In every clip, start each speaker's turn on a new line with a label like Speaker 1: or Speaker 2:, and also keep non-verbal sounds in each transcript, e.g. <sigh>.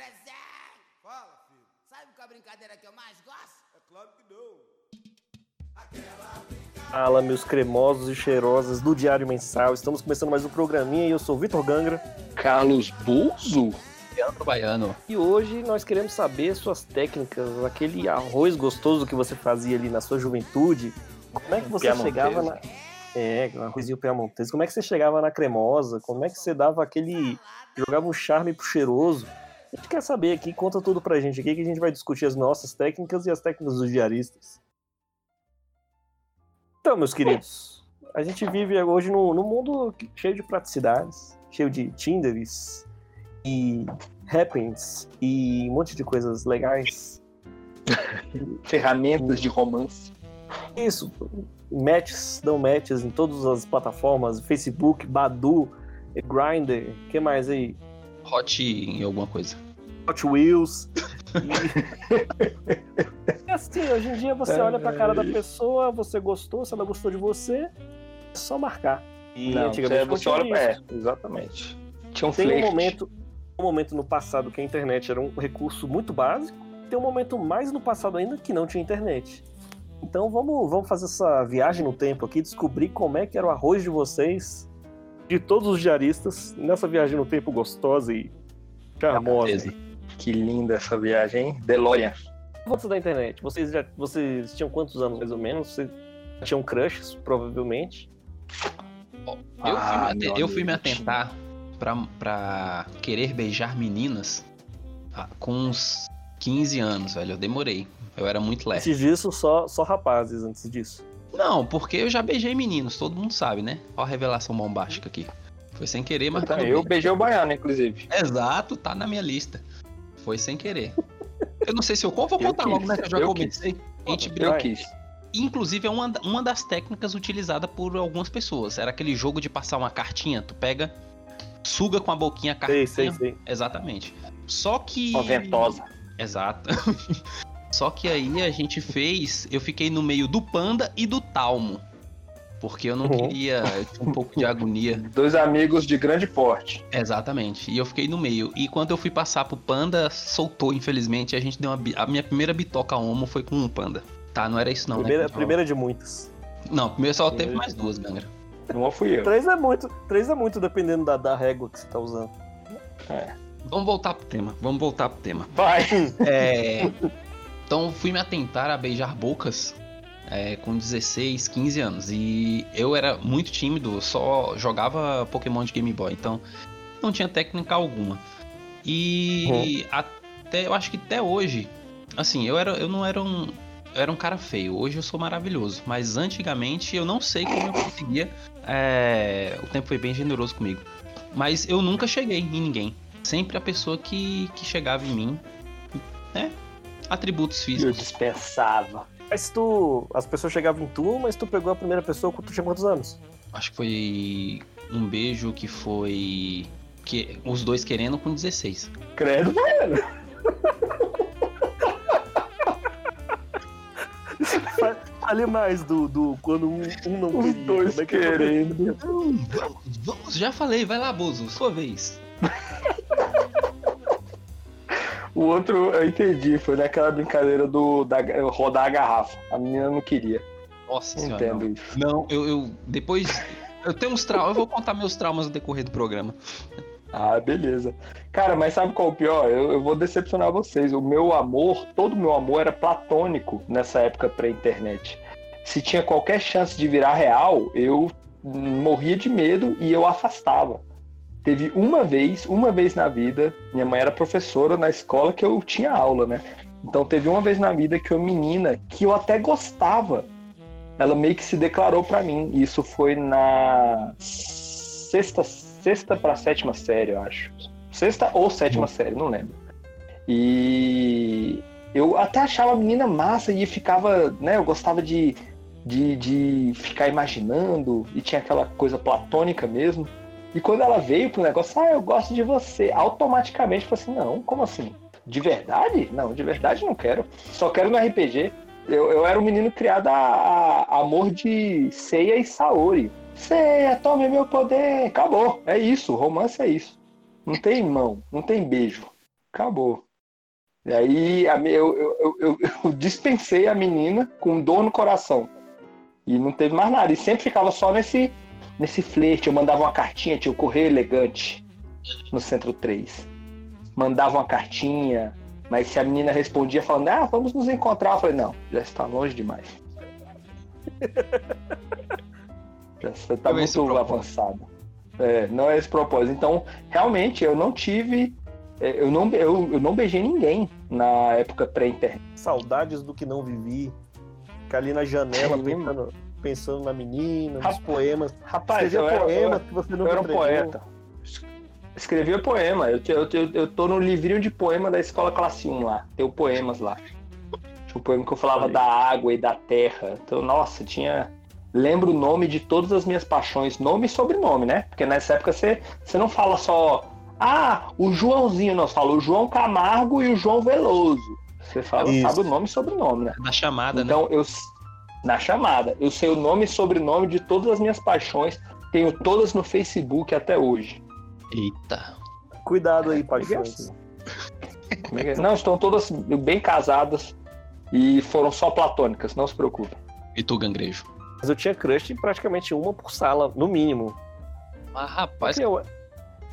Speaker 1: Presente!
Speaker 2: Fala, filho.
Speaker 1: Sabe qual é a brincadeira que eu mais gosto?
Speaker 2: É claro que não.
Speaker 3: Fala, meus cremosos e cheirosas do Diário Mensal. Estamos começando mais um programinha e eu sou o Vitor Gangra.
Speaker 4: Carlos Buzo?
Speaker 5: Leandro Baiano.
Speaker 3: E hoje nós queremos saber suas técnicas, aquele arroz gostoso que você fazia ali na sua juventude. Como é que você
Speaker 4: Piamontese.
Speaker 3: chegava na. É, um arrozinho piamontese. Como é que você chegava na cremosa? Como é que você dava aquele. jogava um charme pro cheiroso? A gente quer saber aqui, conta tudo pra gente aqui que a gente vai discutir as nossas técnicas e as técnicas dos diaristas. Então, meus queridos, a gente vive hoje num, num mundo cheio de praticidades, cheio de Tinders e Happens e um monte de coisas legais. <laughs>
Speaker 4: Ferramentas de romance.
Speaker 3: Isso, matches, dão matches em todas as plataformas, Facebook, Badu, Grindr, que mais aí?
Speaker 5: Hot em alguma coisa.
Speaker 3: Hot Wheels. E... assim, hoje em dia você olha pra cara da pessoa, você gostou, se ela gostou de você, é só marcar. E
Speaker 4: Não,
Speaker 3: antigamente
Speaker 4: você, você olha pra... É, exatamente. Tinha um
Speaker 3: Tem um momento, um momento no passado que a internet era um recurso muito básico, tem um momento mais no passado ainda que não tinha internet. Então vamos, vamos fazer essa viagem no tempo aqui, descobrir como é que era o arroz de vocês, de todos os diaristas, nessa viagem no tempo gostosa e charmosa.
Speaker 4: Que linda essa viagem, hein? DeLorean.
Speaker 3: Antes da internet, vocês já vocês tinham quantos anos mais ou menos? Vocês tinham crushes, provavelmente.
Speaker 5: Eu,
Speaker 4: Ah,
Speaker 5: fui, eu fui me atentar pra, pra querer beijar meninas ah, com uns 15 anos, velho. Eu demorei. Eu era muito leve.
Speaker 3: Antes disso, só, só rapazes antes disso.
Speaker 5: Não, porque eu já beijei meninos, todo mundo sabe, né? Olha a revelação bombástica aqui. Foi sem querer, mas tudo
Speaker 4: eu
Speaker 5: bem.
Speaker 4: beijei o baiano, inclusive.
Speaker 5: Exato, tá na minha lista. Foi sem querer. Eu não sei se eu vou
Speaker 4: Eu
Speaker 5: contar logo,
Speaker 4: quis,
Speaker 5: né? Que eu já
Speaker 4: eu
Speaker 5: comecei. A gente
Speaker 4: Eu quis.
Speaker 5: Inclusive, é uma, uma das técnicas utilizada por algumas pessoas. Era aquele jogo de passar uma cartinha, tu pega, suga com a boquinha a cartinha.
Speaker 3: Sei, sei, sei.
Speaker 5: Exatamente. Só que.
Speaker 4: Uma ventosa.
Speaker 5: Exato. <laughs> Só que aí a gente fez. Eu fiquei no meio do panda e do talmo. Porque eu não
Speaker 3: Uhum.
Speaker 5: queria. Eu tinha um pouco de agonia. <laughs>
Speaker 4: Dois amigos de grande porte.
Speaker 5: Exatamente. E eu fiquei no meio. E quando eu fui passar pro panda, soltou, infelizmente. E a gente deu uma. A minha primeira bitoca homo foi com um panda. Tá, não era isso não,
Speaker 3: primeira,
Speaker 5: né?
Speaker 3: primeira de muitas.
Speaker 5: Não, primeiro só teve mais duas, Gangra.
Speaker 4: Uma fui eu.
Speaker 3: Três é muito, três é muito dependendo da, da régua que você tá usando.
Speaker 5: Vamos voltar pro tema. Vamos voltar pro tema.
Speaker 4: Vai.
Speaker 5: É, <laughs> então fui me atentar a beijar bocas é, com 16, 15 anos. E eu era muito tímido, só jogava Pokémon de Game Boy, então não tinha técnica alguma. E até eu acho que até hoje, assim, eu era eu não era um eu era um cara feio. Hoje eu sou maravilhoso, mas antigamente eu não sei como eu conseguia. é, o tempo foi bem generoso comigo. Mas eu nunca cheguei em ninguém. Sempre a pessoa que, que chegava em mim, né? Atributos
Speaker 4: Eu
Speaker 5: físicos.
Speaker 4: dispensava.
Speaker 3: Mas tu. As pessoas chegavam em tu, mas tu pegou a primeira pessoa quando tu tinha quantos anos?
Speaker 5: Acho que foi um beijo que foi. Que, os dois querendo com 16.
Speaker 4: Credo. <laughs>
Speaker 3: Ali mais do, do quando um, um não
Speaker 4: Os
Speaker 3: queria.
Speaker 4: dois
Speaker 3: Como é que eu-
Speaker 4: querendo.
Speaker 5: Vamos, vamos, já falei, vai lá, Bozo, sua vez. <laughs>
Speaker 4: O outro eu entendi, foi naquela brincadeira do da, rodar a garrafa. A menina não queria.
Speaker 5: Nossa senhora.
Speaker 4: Entendo
Speaker 5: Não,
Speaker 4: isso.
Speaker 5: não eu, eu. Depois. Eu tenho uns traumas, eu vou contar meus traumas no decorrer do programa.
Speaker 4: Ah, beleza. Cara, mas sabe qual é o pior? Eu, eu vou decepcionar vocês. O meu amor, todo o meu amor era platônico nessa época pré-internet. Se tinha qualquer chance de virar real, eu morria de medo e eu afastava. Teve uma vez, uma vez na vida, minha mãe era professora na escola que eu tinha aula, né? Então teve uma vez na vida que uma menina que eu até gostava, ela meio que se declarou pra mim. E Isso foi na sexta, sexta para sétima série, eu acho. Sexta ou sétima série, não lembro. E eu até achava a menina massa e ficava, né? Eu gostava de, de, de ficar imaginando e tinha aquela coisa platônica mesmo. E quando ela veio pro negócio, ah, eu gosto de você, automaticamente falei assim: não, como assim? De verdade? Não, de verdade não quero. Só quero no RPG. Eu, eu era um menino criado a, a amor de Seiya e Saori. Seiya, tome meu poder. Acabou. É isso. Romance é isso. Não tem mão, não tem beijo. Acabou. E aí eu, eu, eu- <laughs> eu dispensei a menina com dor no coração. E não teve mais nada. E sempre ficava só nesse, nesse flerte. Eu mandava uma cartinha, tinha o Correio Elegante no Centro 3. Mandava uma cartinha, mas se a menina respondia falando, ah, vamos nos encontrar, eu falei, não, já está longe demais. <laughs> já você está
Speaker 5: é
Speaker 4: muito avançado. É, não é esse propósito. Então, realmente, eu não tive. é, Eu não, eu, eu não beijei ninguém na época pré-internet.
Speaker 3: Saudades do que não vivi. Ficar ali na janela pensando, pensando na menina, nos
Speaker 4: Rapaz,
Speaker 3: poemas.
Speaker 4: Rapaz, eu
Speaker 3: Escrevia
Speaker 4: era, eu,
Speaker 3: poemas que você não
Speaker 4: eu era um poeta. Escrevia poema. Eu, eu, te- eu tô no livrinho de poema da escola classe 1 lá. Tem poemas lá. Tinha um poema que eu falava
Speaker 3: Aí.
Speaker 4: da água e da terra. Então, nossa, tinha. Lembro o nome de todas as minhas paixões, nome e sobrenome, né? Porque nessa época você, você não fala só. Ah, o Joãozinho, não. Você fala o João Camargo e o João Veloso. Você fala,
Speaker 3: Isso.
Speaker 4: sabe o nome e sobrenome, né?
Speaker 5: Da chamada, né?
Speaker 4: Então, eu na chamada, eu sei o nome e sobrenome de todas as minhas paixões, tenho todas no Facebook até hoje.
Speaker 5: Eita.
Speaker 3: Cuidado aí,
Speaker 4: Comigo é
Speaker 3: paixões.
Speaker 4: assim. É- Não, estão todas bem casadas e foram só platônicas, não se preocupe.
Speaker 5: E tu, Gangrejo?
Speaker 3: Mas eu tinha crush em praticamente uma por sala, no mínimo.
Speaker 5: Mas, rapaz,
Speaker 3: Porque eu,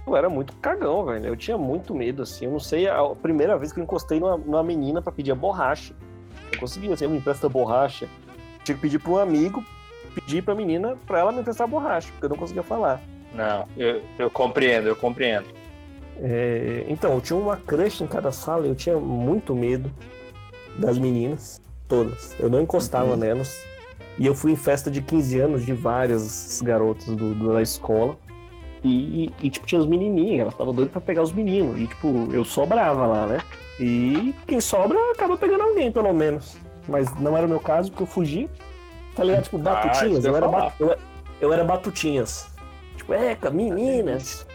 Speaker 3: eu era muito cagão, velho. Eu tinha muito medo, assim. Eu não sei, a primeira vez que eu encostei numa, numa menina pra pedir a borracha. Eu consegui, assim, me empresta borracha. Tinha que pedir pra um amigo, pedir pra menina pra ela me emprestar a borracha, porque eu não conseguia falar.
Speaker 4: Não, eu, eu compreendo, eu compreendo.
Speaker 3: É, então, eu tinha uma crush em cada sala e eu tinha muito medo das meninas, todas. Eu não encostava nelas. E eu fui em festa de 15 anos de várias garotas do, do- da escola. E, e, tipo, tinha os menininhos, elas estavam doidas pra pegar os meninos. E, tipo, eu sobrava lá, né? E quem sobra acaba pegando alguém, pelo menos. Mas não era o meu caso, porque eu fugi. Tá ligado? Tipo, batutinhas.
Speaker 4: isso eu
Speaker 3: era
Speaker 4: falar.
Speaker 3: ba- eu, eu era batutinhas. Tipo, eca, meninas.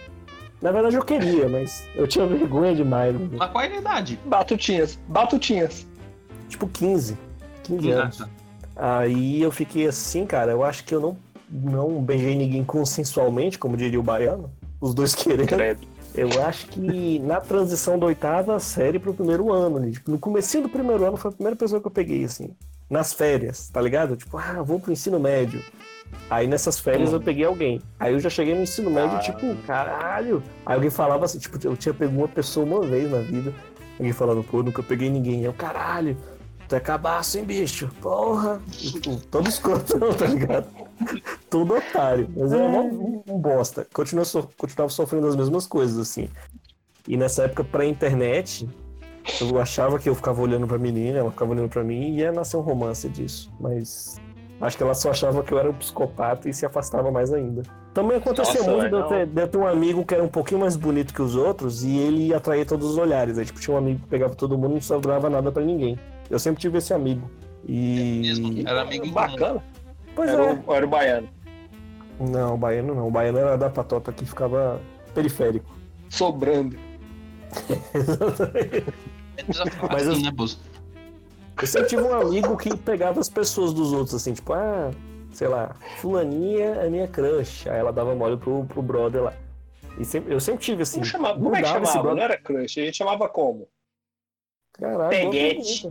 Speaker 3: Na verdade eu queria, mas eu tinha vergonha demais. né?
Speaker 5: mas qual é a idade?
Speaker 4: Batutinhas, batutinhas.
Speaker 3: Tipo 15. 15
Speaker 5: Ah,
Speaker 3: anos. Aí eu fiquei assim, cara, eu acho que eu não, não beijei ninguém consensualmente, como diria o baiano. Os dois querendo.
Speaker 4: Credo.
Speaker 3: Eu acho que na transição da oitava série pro primeiro ano, ali, tipo, no comecinho do primeiro ano foi a primeira pessoa que eu peguei, assim. Nas férias, tá ligado? Tipo, ah, vou pro ensino médio. Aí nessas férias eu peguei alguém. Aí eu já cheguei no ensino médio,
Speaker 4: Ah.
Speaker 3: tipo, caralho. Aí alguém falava assim, tipo, eu tinha pego uma pessoa uma vez na vida. Alguém falando, pô, nunca peguei ninguém. Eu, caralho, tu é cabaço, hein, bicho? Porra. Tipo, todo escrotão, tá ligado? todo otário. Mas era mó- um, um bosta. Continua so- continuava sofrendo as mesmas coisas, assim. E nessa época, pré-internet, eu achava que eu ficava olhando pra menina, ela ficava olhando pra mim e ia nascer um romance disso. Mas acho que ela só achava que eu era um psicopata e se afastava mais ainda. Também acontecia
Speaker 4: Nossa,
Speaker 3: muito de eu, ter, de eu ter um amigo que era um pouquinho mais bonito que os outros e ele ia atrair todos os olhares. Aí, tipo, tinha um amigo que pegava todo mundo e não sobrava nada pra ninguém. Eu sempre tive esse amigo.
Speaker 5: Mesmo,
Speaker 3: E.
Speaker 5: Era amigo.
Speaker 4: Bacana.
Speaker 3: Pois
Speaker 4: Era,
Speaker 3: é.
Speaker 4: o, era o baiano.
Speaker 3: Não, o baiano não. O baiano era da patota que ficava periférico.
Speaker 4: Sobrando.
Speaker 5: É,
Speaker 3: Mas
Speaker 5: assim,
Speaker 3: eu-
Speaker 5: né, Bozo?
Speaker 3: Eu sempre tive um amigo que pegava as pessoas dos outros, assim, tipo, ah, sei lá, fulaninha é minha crush. Aí ela dava mole pro, pro brother lá. E sempre, eu sempre tive assim.
Speaker 4: Como, chamava, como é que chamava? Não era crush, a gente chamava como?
Speaker 3: Caralho,
Speaker 4: Peguete.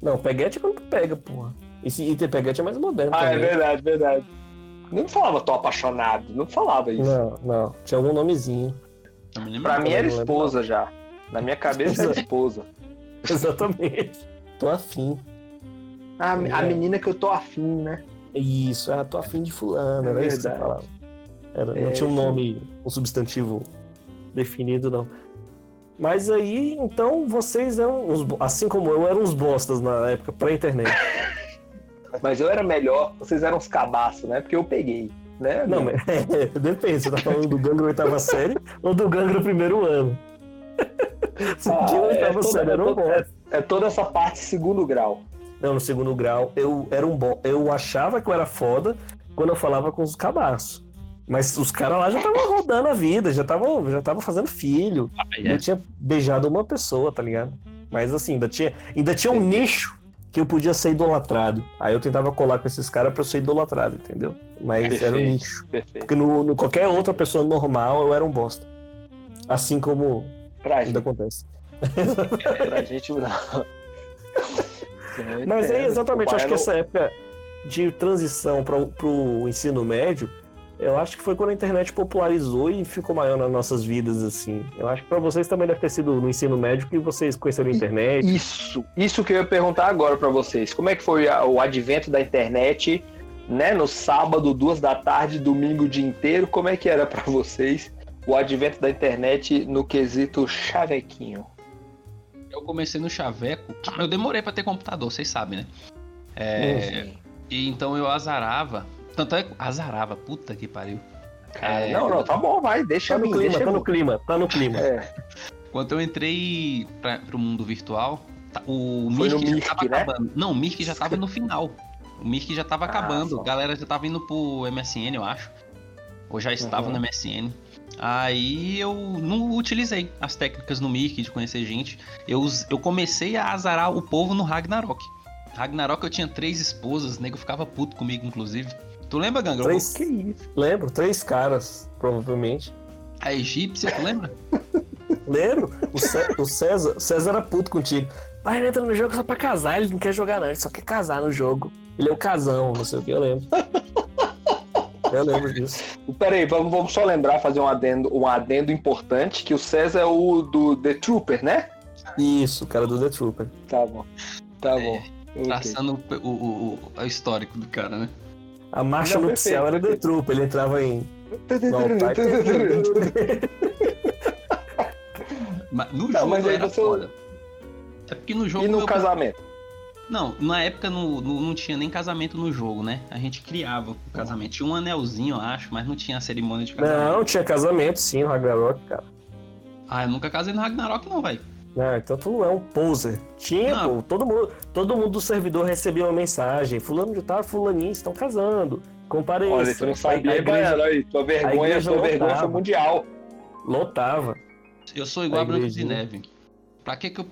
Speaker 3: Não, peguete é quando tu pega, porra. E, se, e ter peguete é mais moderno
Speaker 4: Ah, é
Speaker 3: também.
Speaker 4: verdade, verdade. Não falava tô apaixonado, não falava isso.
Speaker 3: Não, não. Tinha algum nomezinho.
Speaker 5: Não me lembro.
Speaker 4: Pra mim era
Speaker 3: não
Speaker 4: esposa já. Na minha cabeça era esposa. <laughs>
Speaker 3: Exatamente. Tô afim.
Speaker 4: A,
Speaker 3: É.
Speaker 4: a menina que eu tô afim, né?
Speaker 3: Isso, ah, tô afim de fulano,
Speaker 4: É
Speaker 3: era isso que você
Speaker 4: verdade.
Speaker 3: falava. Era, não
Speaker 4: É,
Speaker 3: tinha um nome, um substantivo definido, não. Mas aí, então, vocês eram, assim como eu, eram uns bostas na época, pré-internet. <laughs>
Speaker 4: Mas eu era melhor, vocês eram uns cabaços, né? Porque eu peguei. Né?
Speaker 3: Não, mas <laughs> depende, você tá falando do gangue da oitava série ou do gangue do primeiro ano? <laughs>
Speaker 4: Ah,
Speaker 3: a
Speaker 4: é
Speaker 3: oitava
Speaker 4: toda-
Speaker 3: série
Speaker 4: é
Speaker 3: era um
Speaker 4: toda-
Speaker 3: bosta.
Speaker 4: É toda essa parte segundo grau.
Speaker 3: Não, no segundo grau, eu era um bom. Eu achava que eu era foda quando eu falava com os cabaços. Mas os caras lá já estavam rodando a vida, já estavam já tava fazendo filho. Eu
Speaker 5: é.
Speaker 3: tinha beijado uma pessoa, tá ligado? Mas assim, ainda tinha, ainda tinha um nicho que eu podia ser idolatrado. Aí eu tentava colar com esses caras pra eu ser idolatrado, entendeu? Mas era um
Speaker 4: Perfeito.
Speaker 3: nicho.
Speaker 4: Perfeito.
Speaker 3: Porque no, no qualquer outra pessoa normal eu era um bosta. Assim como
Speaker 4: Pra
Speaker 3: ainda
Speaker 4: gente.
Speaker 3: acontece.
Speaker 4: pra gente não.
Speaker 3: Mas é exatamente, acho que essa época de transição para o ensino médio, eu acho que foi quando a internet popularizou e ficou maior nas nossas vidas, assim. Eu acho que para vocês também deve ter sido no ensino médio que vocês conheceram a internet.
Speaker 4: Isso, isso que eu ia perguntar agora pra vocês. Como é que foi o advento da internet, né? No sábado, duas da tarde, domingo o dia inteiro. Como é que era pra vocês o advento da internet no quesito chavequinho?
Speaker 5: Eu comecei no Chaveco. Eu demorei pra ter computador, vocês sabem, né? É, e então eu azarava. Tanto é que azarava, puta que pariu. É,
Speaker 4: não, não, tá bom, vai, deixa
Speaker 3: Tá no
Speaker 4: vir,
Speaker 3: clima,
Speaker 4: deixa
Speaker 3: tá no clima, tá no clima.
Speaker 4: É,
Speaker 5: Quando eu entrei pra, pro mundo virtual, tá- o
Speaker 4: Foi
Speaker 5: Mirk já
Speaker 4: Mirk,
Speaker 5: tava
Speaker 4: né?
Speaker 5: acabando. Não, o Mirk já tava no final. O Mirk já tava
Speaker 4: Ah,
Speaker 5: acabando.
Speaker 4: só.
Speaker 5: A galera já tava indo pro MSN, eu acho. Ou já estava
Speaker 4: Uhum.
Speaker 5: no MSN. Aí eu não utilizei as técnicas no Mirk de conhecer gente. Eu, eu comecei a azarar o povo no Ragnarok. Ragnarok eu tinha três esposas, o nego ficava puto comigo, inclusive. Tu lembra, Ganga?
Speaker 3: Três,
Speaker 4: que isso?
Speaker 3: lembro, três caras, provavelmente.
Speaker 5: A egípcia, tu lembra? <laughs>
Speaker 3: Lembro? O, Cé- o César, o César era puto contigo. Mas ele entra no jogo só pra casar, ele não quer jogar não, ele só quer casar no jogo. Ele é o casão, não sei o que, eu lembro. <laughs> Eu lembro disso.
Speaker 4: Peraí, vamos, vamos só lembrar, fazer um adendo, um adendo importante, que o César é o do The Trooper, né?
Speaker 3: Isso, o cara do The Trooper.
Speaker 4: Tá bom, tá
Speaker 5: É,
Speaker 4: bom.
Speaker 5: Traçando o, o, o, o histórico do cara, né?
Speaker 3: A marcha
Speaker 4: Não,
Speaker 3: nupcial
Speaker 4: perfeito,
Speaker 3: era The Trooper, ele entrava em. Não. <laughs>
Speaker 5: Mas no
Speaker 4: Não,
Speaker 5: jogo
Speaker 4: mas aí
Speaker 5: era
Speaker 4: você-
Speaker 5: foda. É porque no jogo.
Speaker 4: E no casamento?
Speaker 5: Não, na época no, no- não tinha nem casamento no jogo, né? A gente criava o casamento. Tinha um anelzinho, eu acho, mas não tinha a cerimônia de casamento.
Speaker 3: Não, tinha casamento sim no Ragnarok, cara.
Speaker 5: Ah, eu nunca casei no Ragnarok, não, velho.
Speaker 3: Ah, então tu não é um poser. Tinha,
Speaker 5: Não.
Speaker 3: pô. Todo mundo, todo mundo do servidor recebia uma mensagem. Fulano de tal, fulaninho, estão casando. Compareça.
Speaker 4: Olha, tu não
Speaker 3: A-
Speaker 4: sabia,
Speaker 3: igreja
Speaker 4: Baiano, aí, tua vergonha, tua vergonha
Speaker 3: lotava.
Speaker 4: foi mundial.
Speaker 3: lotava.
Speaker 5: Eu sou igual
Speaker 3: A
Speaker 5: a Branca de. Neve. Pra que que eu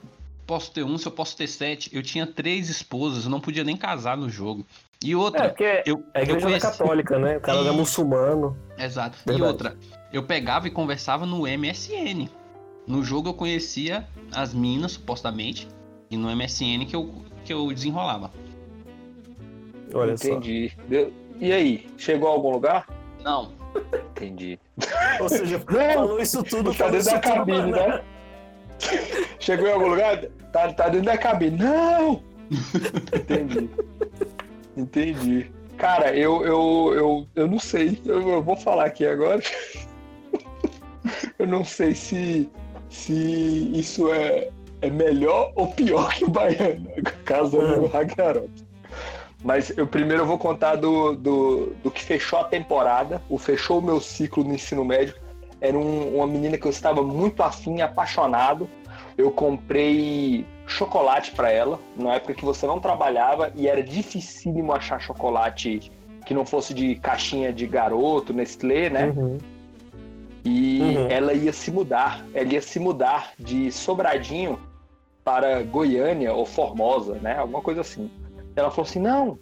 Speaker 5: posso ter um se eu posso ter sete? Eu tinha três esposas, eu não podia nem casar no jogo. E
Speaker 3: É,
Speaker 5: outra,
Speaker 3: porque
Speaker 5: eu,
Speaker 3: a
Speaker 5: eu
Speaker 3: igreja era
Speaker 5: conheci...
Speaker 3: católica, né? O cara era
Speaker 5: Isso.
Speaker 3: muçulmano.
Speaker 5: Exato. E
Speaker 3: Verdade.
Speaker 5: outra, eu pegava e conversava no MSN. No jogo eu conhecia as minas, supostamente, e no MSN que eu, que eu desenrolava.
Speaker 3: Olha
Speaker 4: Entendi. Deu- E aí, chegou a algum lugar?
Speaker 5: Não, <laughs>
Speaker 4: Entendi.
Speaker 3: só. Ou seja, <laughs> falou isso tudo.
Speaker 4: Tá dentro da
Speaker 3: tudo,
Speaker 4: cabine, né? <laughs> Chegou em algum lugar? Tá, tá dentro da cabine. Não! Entendi. Entendi. Cara, eu, eu, eu, eu não sei. Eu, eu vou falar aqui agora. Eu não sei se, se isso é, é melhor ou pior que o Baiano, casando no Ragnarok. Mas eu primeiro eu vou contar do, do, do que fechou a temporada, o fechou o meu ciclo no ensino médio. Era um- uma menina que eu estava muito afim, apaixonado. Eu comprei chocolate para ela, na época que você não trabalhava e era dificílimo achar chocolate que não fosse de caixinha de garoto, Nestlé, né?
Speaker 3: Uhum.
Speaker 4: E
Speaker 3: Uhum.
Speaker 4: ela ia se mudar, ela ia se mudar de Sobradinho para Goiânia ou Formosa, né? Alguma coisa assim. Ela falou assim: "Não,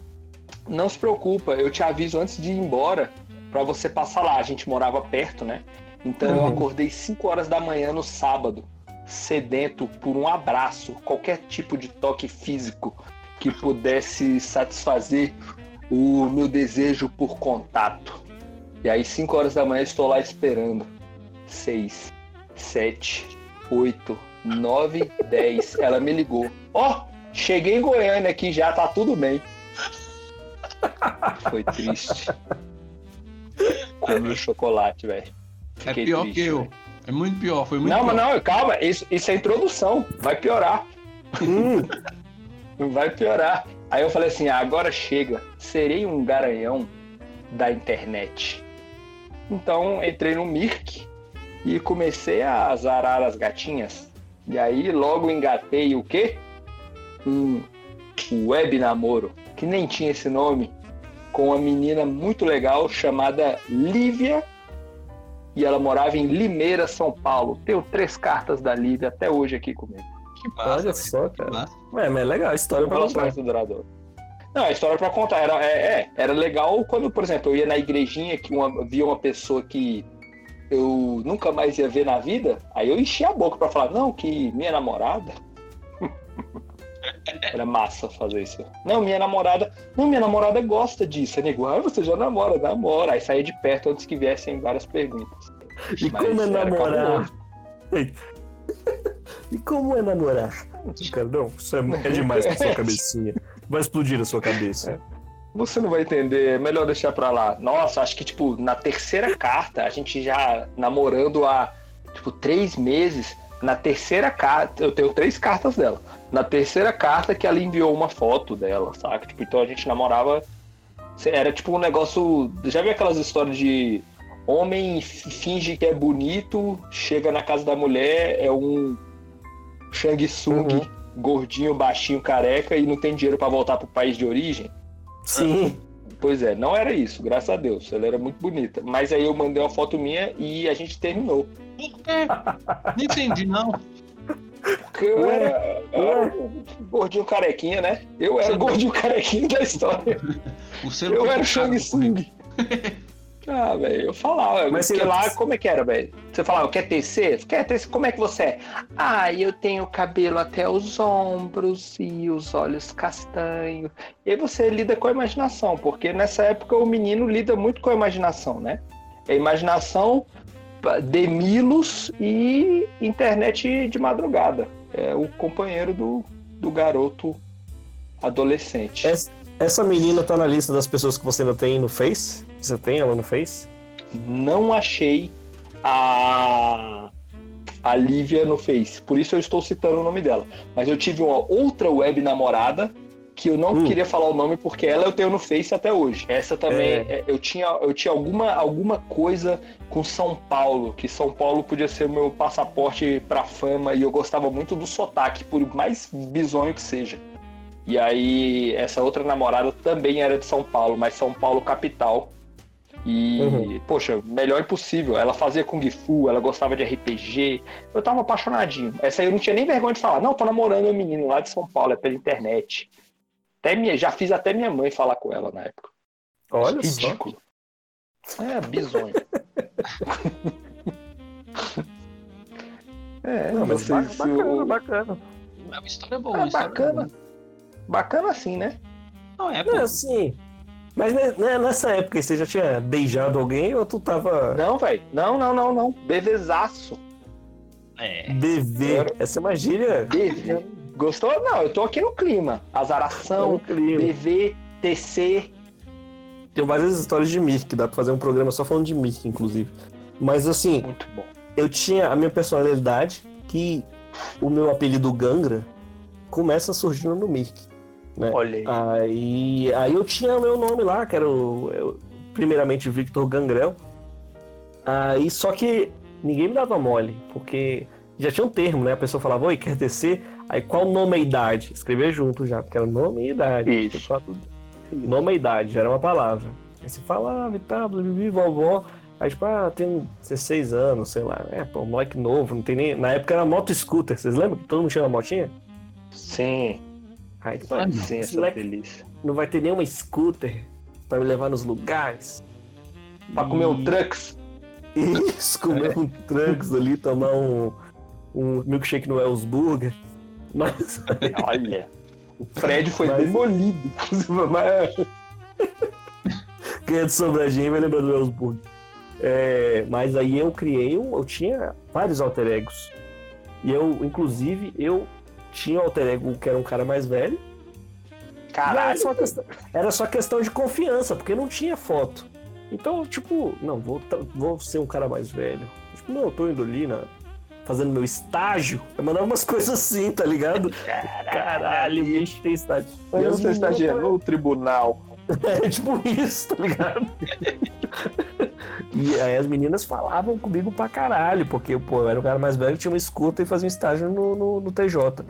Speaker 4: não se preocupa, eu te aviso antes de ir embora para você passar lá". A gente morava perto, né? Então eu
Speaker 3: Uhum.
Speaker 4: acordei 5 horas da manhã no sábado, sedento por um abraço, qualquer tipo de toque físico que pudesse satisfazer o meu desejo por contato. E aí, 5 horas da manhã, estou lá esperando. 6, 7, 8, 9, 10. Ela me ligou. Ó, cheguei em Goiânia aqui já, tá tudo bem. Foi triste. Comi o chocolate, velho.
Speaker 5: é pior
Speaker 4: triste,
Speaker 5: que eu.
Speaker 4: velho.
Speaker 5: É muito pior, foi muito
Speaker 4: Não,
Speaker 5: pior.
Speaker 4: mas não, calma, isso, isso é introdução. Vai piorar.
Speaker 3: Hum, <laughs>
Speaker 4: Vai piorar. Aí eu falei assim: ah, agora chega. Serei um garanhão da internet. Então entrei no Mirk e comecei a azarar as gatinhas. E aí logo engatei o quê? Um web namoro, que nem tinha esse nome, com uma menina muito legal chamada Lívia. E ela morava em Limeira, São Paulo. Tenho três cartas da Lívia até hoje aqui comigo.
Speaker 5: Que massa,
Speaker 3: Olha
Speaker 5: velho,
Speaker 3: só,
Speaker 5: que
Speaker 3: cara.
Speaker 5: massa.
Speaker 3: é, mas é legal, a história
Speaker 4: Um relacionamento duradouro. Não, a história pra contar era, é, é, era legal quando, por exemplo, eu ia na igrejinha que uma, via uma pessoa que eu nunca mais ia ver na vida, aí eu enchi a boca pra falar, não, que minha namorada. <laughs> Era massa fazer isso. Não, minha namorada. Não, minha namorada gosta disso. É nego, ah, você já namora, namora. Aí saía de perto antes que viessem várias perguntas.
Speaker 3: E
Speaker 4: Mas
Speaker 3: como é namorar? <laughs> E como é namorar? Cara, não, isso é, é demais pra sua cabecinha. Vai explodir a sua cabeça.
Speaker 4: Você não vai entender, é melhor deixar pra lá. Nossa, acho que, tipo, na terceira carta, a gente já namorando há, tipo, três meses. Na terceira carta, eu tenho três cartas dela. Na terceira carta que ela enviou uma foto dela, saca? Tipo, então a gente namorava. Era tipo um negócio. Já viu aquelas histórias de homem finge que é bonito, chega na casa da mulher, é um Shang Tsung
Speaker 3: Uhum.
Speaker 4: Gordinho, baixinho, careca e não tem dinheiro pra voltar pro país de origem?
Speaker 3: Sim. <laughs>
Speaker 4: Pois é, não era isso, graças a Deus. Ela era muito bonita. Mas aí eu mandei uma foto minha e a gente terminou.
Speaker 5: Por quê? Não entendi, não.
Speaker 4: Porque eu era, eu era gordinho carequinha, né? Eu era o gordinho <laughs> carequinho da história. Eu era o Shang. Tsung. Ah, velho, eu falava.
Speaker 3: Mas
Speaker 4: porque lá, como é que era, velho? Você falava, quer tecer? Quer tecer? Como é que você é? Ah, eu tenho cabelo até os ombros e os olhos castanhos. E aí você lida com a imaginação, porque nessa época o menino lida muito com a imaginação, né? É imaginação, demilos e internet de madrugada. É o companheiro do, do garoto adolescente.
Speaker 3: Essa, essa menina tá na lista das pessoas que você ainda tem no Face? Você tem ela no Face?
Speaker 4: não achei a, a Lívia no Face. Por isso eu estou citando o nome dela. Mas eu tive uma outra web namorada que eu não
Speaker 3: Hum.
Speaker 4: queria falar o nome porque ela eu tenho no Face até hoje. Essa também,
Speaker 3: É.
Speaker 4: é, eu tinha, eu tinha alguma, alguma coisa com São Paulo, que São Paulo podia ser o meu passaporte pra fama e eu gostava muito do sotaque, por mais bizonho que seja. E aí, essa outra namorada também era de São Paulo, mas São Paulo capital. E,
Speaker 3: Uhum.
Speaker 4: poxa, melhor impossível. Ela fazia Kung Fu, ela gostava de RPG. Eu tava apaixonadinho. Essa aí eu não tinha nem vergonha de falar. Não, tô namorando um menino lá de São Paulo, é pela internet. Até minha, já fiz até minha mãe falar com ela na época.
Speaker 3: Olha só.
Speaker 4: Ridículo. É, bizonho. <laughs> é,
Speaker 3: Não, mas
Speaker 4: não sei
Speaker 3: bacana, bacana.
Speaker 5: É uma história boa.
Speaker 4: É
Speaker 5: história
Speaker 4: bacana.
Speaker 5: boa.
Speaker 4: Bacana assim, né?
Speaker 5: Não, é.
Speaker 3: Não, assim. Mas né, né, nessa época você já tinha beijado alguém ou tu tava
Speaker 4: Não, velho. Não, não, não, não. Bebezaço.
Speaker 5: É.
Speaker 3: BV?
Speaker 4: Era-
Speaker 3: Essa é uma gíria.
Speaker 4: Bebê. Gostou? Não, eu tô aqui no clima. Azaração,
Speaker 3: Incrível.
Speaker 4: BV, TC.
Speaker 3: Tem várias histórias de Mirk, dá pra fazer um programa só falando de Mirk, inclusive. Mas assim,
Speaker 4: Muito bom.
Speaker 3: eu tinha a minha personalidade que o meu apelido Gangra começa surgindo no Mirk. Né?
Speaker 4: Olha aí.
Speaker 3: Aí, aí eu tinha o meu nome lá, que era o, eu- primeiramente Victor Gangrel. Aí só que ninguém me dava mole, porque já tinha um termo, né? A pessoa falava, oi, quer descer? Aí qual nome e idade? Escrever junto já, porque era nome e idade.
Speaker 4: Isso.
Speaker 3: Nome e idade, já era uma palavra. Aí você falava e tal, bibi, vovó. Aí tipo, ah, tem 16 anos, sei lá. É, pô, moleque novo, não tem nem. Na época era moto scooter, vocês lembram que todo mundo tinha uma motinha?
Speaker 4: Sim.
Speaker 3: Aí, tipo,
Speaker 5: Ah, não.
Speaker 4: Sim,
Speaker 3: esse
Speaker 4: essa
Speaker 3: moleque
Speaker 4: delícia.
Speaker 3: não vai ter nenhuma scooter pra me levar nos lugares.
Speaker 4: Pra comer um trucks.
Speaker 3: Isso, comer um trunks ali, tomar um, um milkshake no Wells Burger. Mas, <laughs>
Speaker 4: Olha. O Fred foi
Speaker 3: Mas-
Speaker 4: demolido. inclusive, <laughs> mas-
Speaker 3: quem é de Sobradinho vai lembrar do Wells Burger. É, mas aí eu criei, um, eu tinha vários alter egos. E eu, inclusive, eu tinha um alter ego que era um cara mais velho. E Era
Speaker 4: Caralho.
Speaker 3: só, questão, era só questão de confiança, porque não tinha foto. Então, tipo, não, vou, vou ser um cara mais velho. Tipo, não, eu tô indo ali na, fazendo meu estágio. Eu mandava umas <laughs> coisas assim, tá ligado? Caralho, bicho tem estágio.
Speaker 4: Eu
Speaker 3: Aí
Speaker 4: não
Speaker 3: as
Speaker 4: sei se tá
Speaker 3: meninas-
Speaker 4: no tribunal. <laughs>
Speaker 3: É tipo isso, tá ligado? <laughs> e aí as meninas falavam comigo pra caralho, porque, pô, eu era o cara mais velho tinha uma escuta e fazia um estágio no, no, no TJ.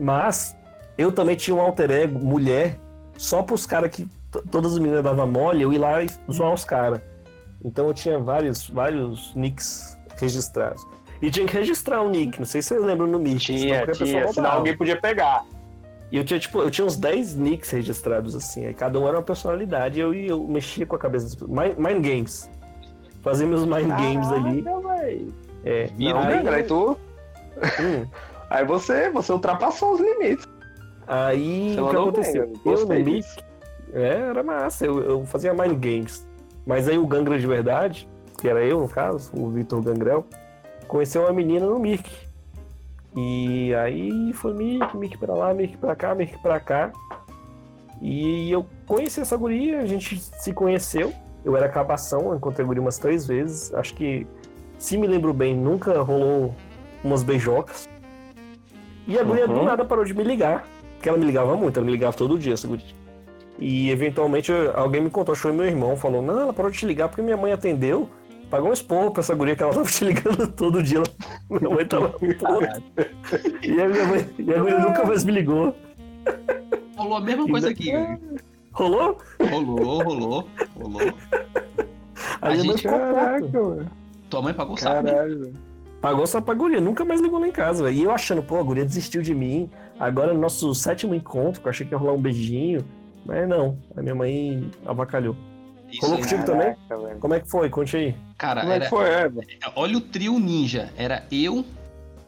Speaker 3: Mas eu também tinha um alter ego, mulher, só pros caras que todas as meninas davam mole, eu ia lá e zoar os caras. Então eu tinha vários, vários nicks registrados. E tinha que registrar o nick, não sei se vocês lembram no nick. senão
Speaker 4: Tinha,
Speaker 3: pessoa
Speaker 4: tinha. Senão alguém podia pegar.
Speaker 3: E eu tinha, tipo, eu tinha uns 10 nicks registrados, assim. Aí cada um era uma personalidade e eu, eu mexia com a cabeça das pessoas. Mind, mind Games. Fazia meus mind games ali.
Speaker 4: velho.
Speaker 3: É,
Speaker 5: Vira,
Speaker 4: Não,
Speaker 3: aí,
Speaker 4: tu.
Speaker 3: hum, <laughs>
Speaker 4: Aí você, você ultrapassou os limites.
Speaker 3: aí o que aconteceu?
Speaker 4: bem, eu
Speaker 3: eu no Mic, é, era massa, eu, eu fazia mind games. Mas aí o Gangra de verdade, que era eu no caso, o Vitor Gangrel, conheceu uma menina no Mic. E aí foi Mic, Mic pra lá, Mic pra cá, Mic pra cá. E eu conheci essa guria, a gente se conheceu. Eu era cabação, eu encontrei a guria umas três vezes. Acho que, se me lembro bem, nunca rolou umas beijocas. E a guria do
Speaker 4: Uhum.
Speaker 3: nada parou de me ligar. Porque ela me ligava muito, ela me ligava todo dia, essa guria. E eventualmente alguém me contou, achou meu irmão, falou: Não, ela parou de te ligar porque minha mãe atendeu. Pagou um esporro pra essa guria que ela tava te ligando <laughs> todo dia. Minha mãe tava <laughs> puta. E a minha mãe, e a guria nunca mais me ligou.
Speaker 5: Rolou a mesma coisa aqui.
Speaker 3: Rolou?
Speaker 5: Rolou, rolou, rolou.
Speaker 3: A,
Speaker 5: A gente-.
Speaker 4: Caraca, mano.
Speaker 5: Tua mãe pagou o saco, né?
Speaker 4: Caralho, velho.
Speaker 3: Pagou só pra guria, nunca mais ligou lá em casa, velho. E eu achando, pô, a guria desistiu de mim. Agora no nosso sétimo encontro, que eu achei que ia rolar um beijinho. Mas não, a minha mãe avacalhou.
Speaker 5: Isso
Speaker 3: Rolou contigo também?
Speaker 4: Velho.
Speaker 3: Como é que foi? Conte aí.
Speaker 5: Cara,
Speaker 4: Como é
Speaker 5: era,
Speaker 4: que foi, é, velho?
Speaker 5: olha o trio ninja. Era eu,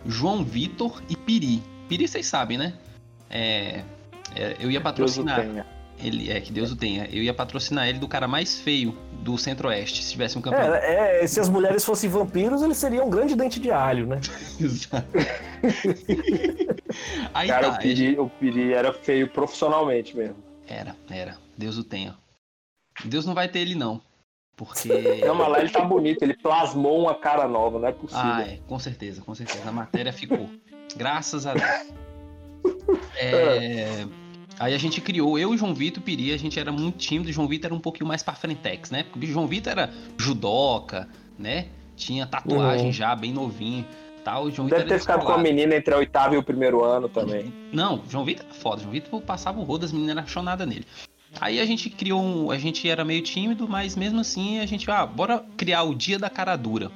Speaker 5: João Vitor e Piri. Piri vocês sabem, né? É, é, eu ia patrocinar. Ele, é, que Deus o tenha. Eu ia patrocinar ele do cara mais feio do Centro-Oeste, se tivesse um campeonato.
Speaker 3: É, é, se as mulheres fossem vampiros, eles seriam um grande dente de alho, né? <laughs>
Speaker 5: Exato. Aí
Speaker 4: Cara,
Speaker 5: tá,
Speaker 4: o Piri, o Piri era feio profissionalmente mesmo.
Speaker 5: Era, era. Deus o tenha. Deus não vai ter ele, não. Porque.
Speaker 4: Não, mas lá ele tá bonito, ele plasmou uma cara nova, não é possível.
Speaker 5: Ah, é, com certeza, com certeza. A matéria ficou. Graças a Deus. <laughs> É, Aí a gente criou, eu e o João Vitor Piri, a gente era muito tímido, o João Vitor era um pouquinho mais pra frentex, né? Porque o João Vitor era judoca, né? Tinha tatuagem
Speaker 3: Uhum.
Speaker 5: já, bem novinho. Tal. O João Vitor
Speaker 4: Deve ter
Speaker 5: era
Speaker 4: ficado com a menina entre a oitava e o primeiro ano também.
Speaker 5: Não, o João Vitor era foda. O João Vitor passava o rodo, as meninas eram apaixonadas nele. Aí a gente criou um. A gente era meio tímido, mas mesmo assim a gente. Ah, bora criar o dia da cara dura.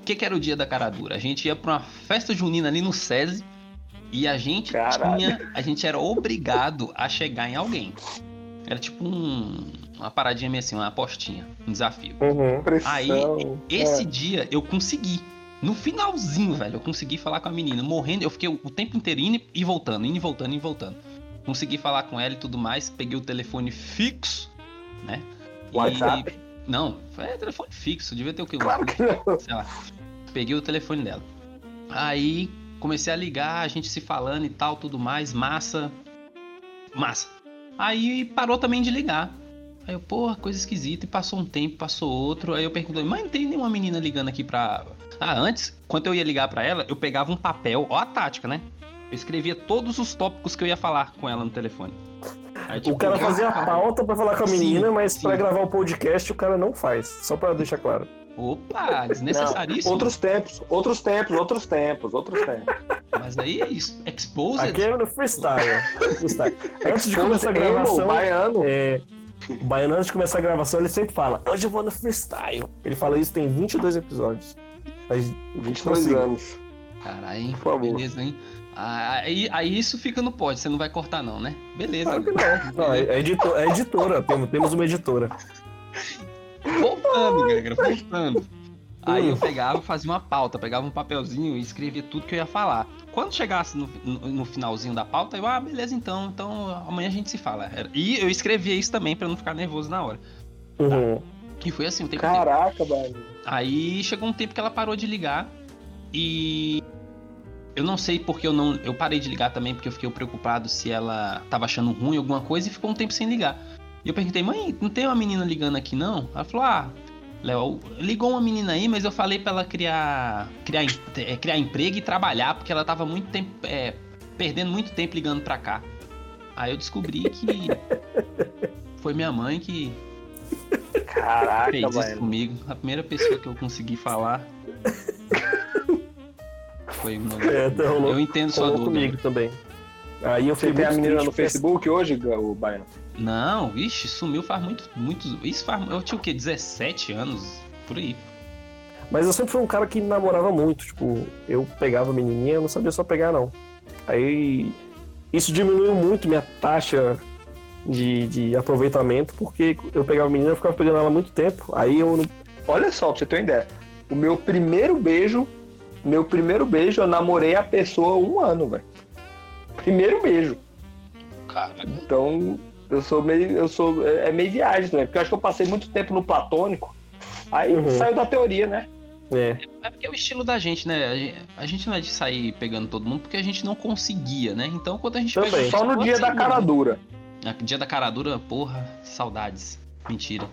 Speaker 5: O que, que era o dia da cara dura? A gente ia pra uma festa junina ali no SESI e a gente
Speaker 4: Caralho.
Speaker 5: tinha. A gente era obrigado a chegar em alguém. Era tipo um, uma paradinha meio assim, uma apostinha, um desafio.
Speaker 3: Uhum.
Speaker 4: Pressão.
Speaker 5: Aí, Esse dia eu consegui. No finalzinho, velho, eu consegui falar com a menina, morrendo. Eu fiquei o tempo inteiro indo e voltando, indo e voltando, indo e voltando. Consegui falar com ela e tudo mais. Peguei o telefone fixo, né? E-
Speaker 4: WhatsApp?
Speaker 5: Não, é telefone fixo. Devia ter o? Um-
Speaker 4: Claro que não.
Speaker 5: sei lá. Peguei o telefone dela. Aí comecei a ligar, a gente se falando e tal, tudo mais, massa. Massa. Aí parou também de ligar. Aí eu, porra, coisa esquisita. E passou um tempo, passou outro. Aí eu perguntei, mas não tem nenhuma menina ligando aqui pra. Ah, antes, quando eu ia ligar pra ela, eu pegava um papel, ó a tática, né? Eu escrevia todos os tópicos que eu ia falar com ela no telefone. Aí,
Speaker 3: O
Speaker 5: tipo,
Speaker 3: cara fazia a <laughs> pauta pra falar com a
Speaker 5: Sim,
Speaker 3: menina, mas
Speaker 5: sim.
Speaker 3: pra gravar o podcast o cara não faz. Só pra deixar claro.
Speaker 5: Opa,
Speaker 4: Não,
Speaker 5: desnecessaríssimo.
Speaker 4: outros tempos, outros tempos, outros tempos, outros tempos.
Speaker 5: Mas aí é isso. Exposed.
Speaker 3: Aqui é no freestyle. freestyle. <laughs> Antes de começar a
Speaker 4: Emo,
Speaker 3: gravação,
Speaker 4: baiano.
Speaker 3: é, o Baiano, antes de começar a gravação, ele sempre fala: Hoje eu vou no freestyle. Ele fala isso tem 22 episódios. Mas
Speaker 4: 22
Speaker 3: prossiga.
Speaker 4: anos.
Speaker 5: Caralho, hein?
Speaker 4: Por favor.
Speaker 5: Beleza, hein? Ah, Aí, aí isso fica no pod, você não vai cortar não, né? Beleza.
Speaker 3: Claro que não. Não, é, é edito- é editora, temos, temos uma editora. <laughs>
Speaker 5: Voltando, Gregra, voltando. Aí eu pegava, fazia uma pauta, pegava um papelzinho e escrevia tudo que eu ia falar. Quando chegasse no, no, no finalzinho da pauta, eu, ah, beleza então, então amanhã a gente se fala. E eu escrevia isso também pra não ficar nervoso na hora.
Speaker 3: Uhum.
Speaker 5: E foi assim o tempo.
Speaker 4: Caraca, velho.
Speaker 5: Aí chegou um tempo que ela parou de ligar e eu não sei porque eu não, eu parei de ligar também porque eu fiquei preocupado se ela tava achando ruim alguma coisa e ficou um tempo sem ligar. E eu perguntei: "Mãe, não tem uma menina ligando aqui não?" Ela falou: "Ah, Léo, ligou uma menina aí, mas eu falei pra ela criar criar, é, criar emprego e trabalhar porque ela tava muito tempo é, perdendo muito tempo ligando pra cá." Aí eu descobri que <laughs> foi minha mãe que
Speaker 4: Caraca,
Speaker 5: fez isso
Speaker 4: velho.
Speaker 5: comigo. A primeira pessoa que eu consegui falar foi o meu.
Speaker 3: É, rolou,
Speaker 5: Eu entendo sua dúvida.
Speaker 3: comigo também. Aí eu
Speaker 4: Você
Speaker 3: fiquei
Speaker 4: tem a menina no Facebook hoje, o Baiano?
Speaker 5: Não, vixe, sumiu faz muito, muitos. Isso faz. Eu tinha o quê? 17 anos? Por aí.
Speaker 3: Mas eu sempre fui um cara que namorava muito. Tipo, eu pegava a menininha, eu não sabia só pegar, não. Aí isso diminuiu muito minha taxa de, de aproveitamento, porque eu pegava a menina e ficava pegando ela há muito tempo. Aí eu não-
Speaker 4: olha só, pra você ter uma ideia. O meu primeiro beijo, meu primeiro beijo, eu namorei a pessoa um ano, velho. Primeiro beijo.
Speaker 5: Cara,
Speaker 4: Então, eu sou meio. Eu sou. É é meio viagem também, porque eu acho que eu passei muito tempo no platônico. Aí
Speaker 3: Uhum.
Speaker 4: saiu da teoria, né?
Speaker 3: É.
Speaker 5: é porque é o estilo da gente, né? A gente, a gente não é de sair pegando todo mundo porque a gente não conseguia, né? Então quando a gente
Speaker 3: Também.
Speaker 5: pegou,
Speaker 4: Só no dia
Speaker 5: assim,
Speaker 4: da cara
Speaker 5: né?
Speaker 4: dura.
Speaker 5: Dia da cara dura, porra, saudades. Mentira.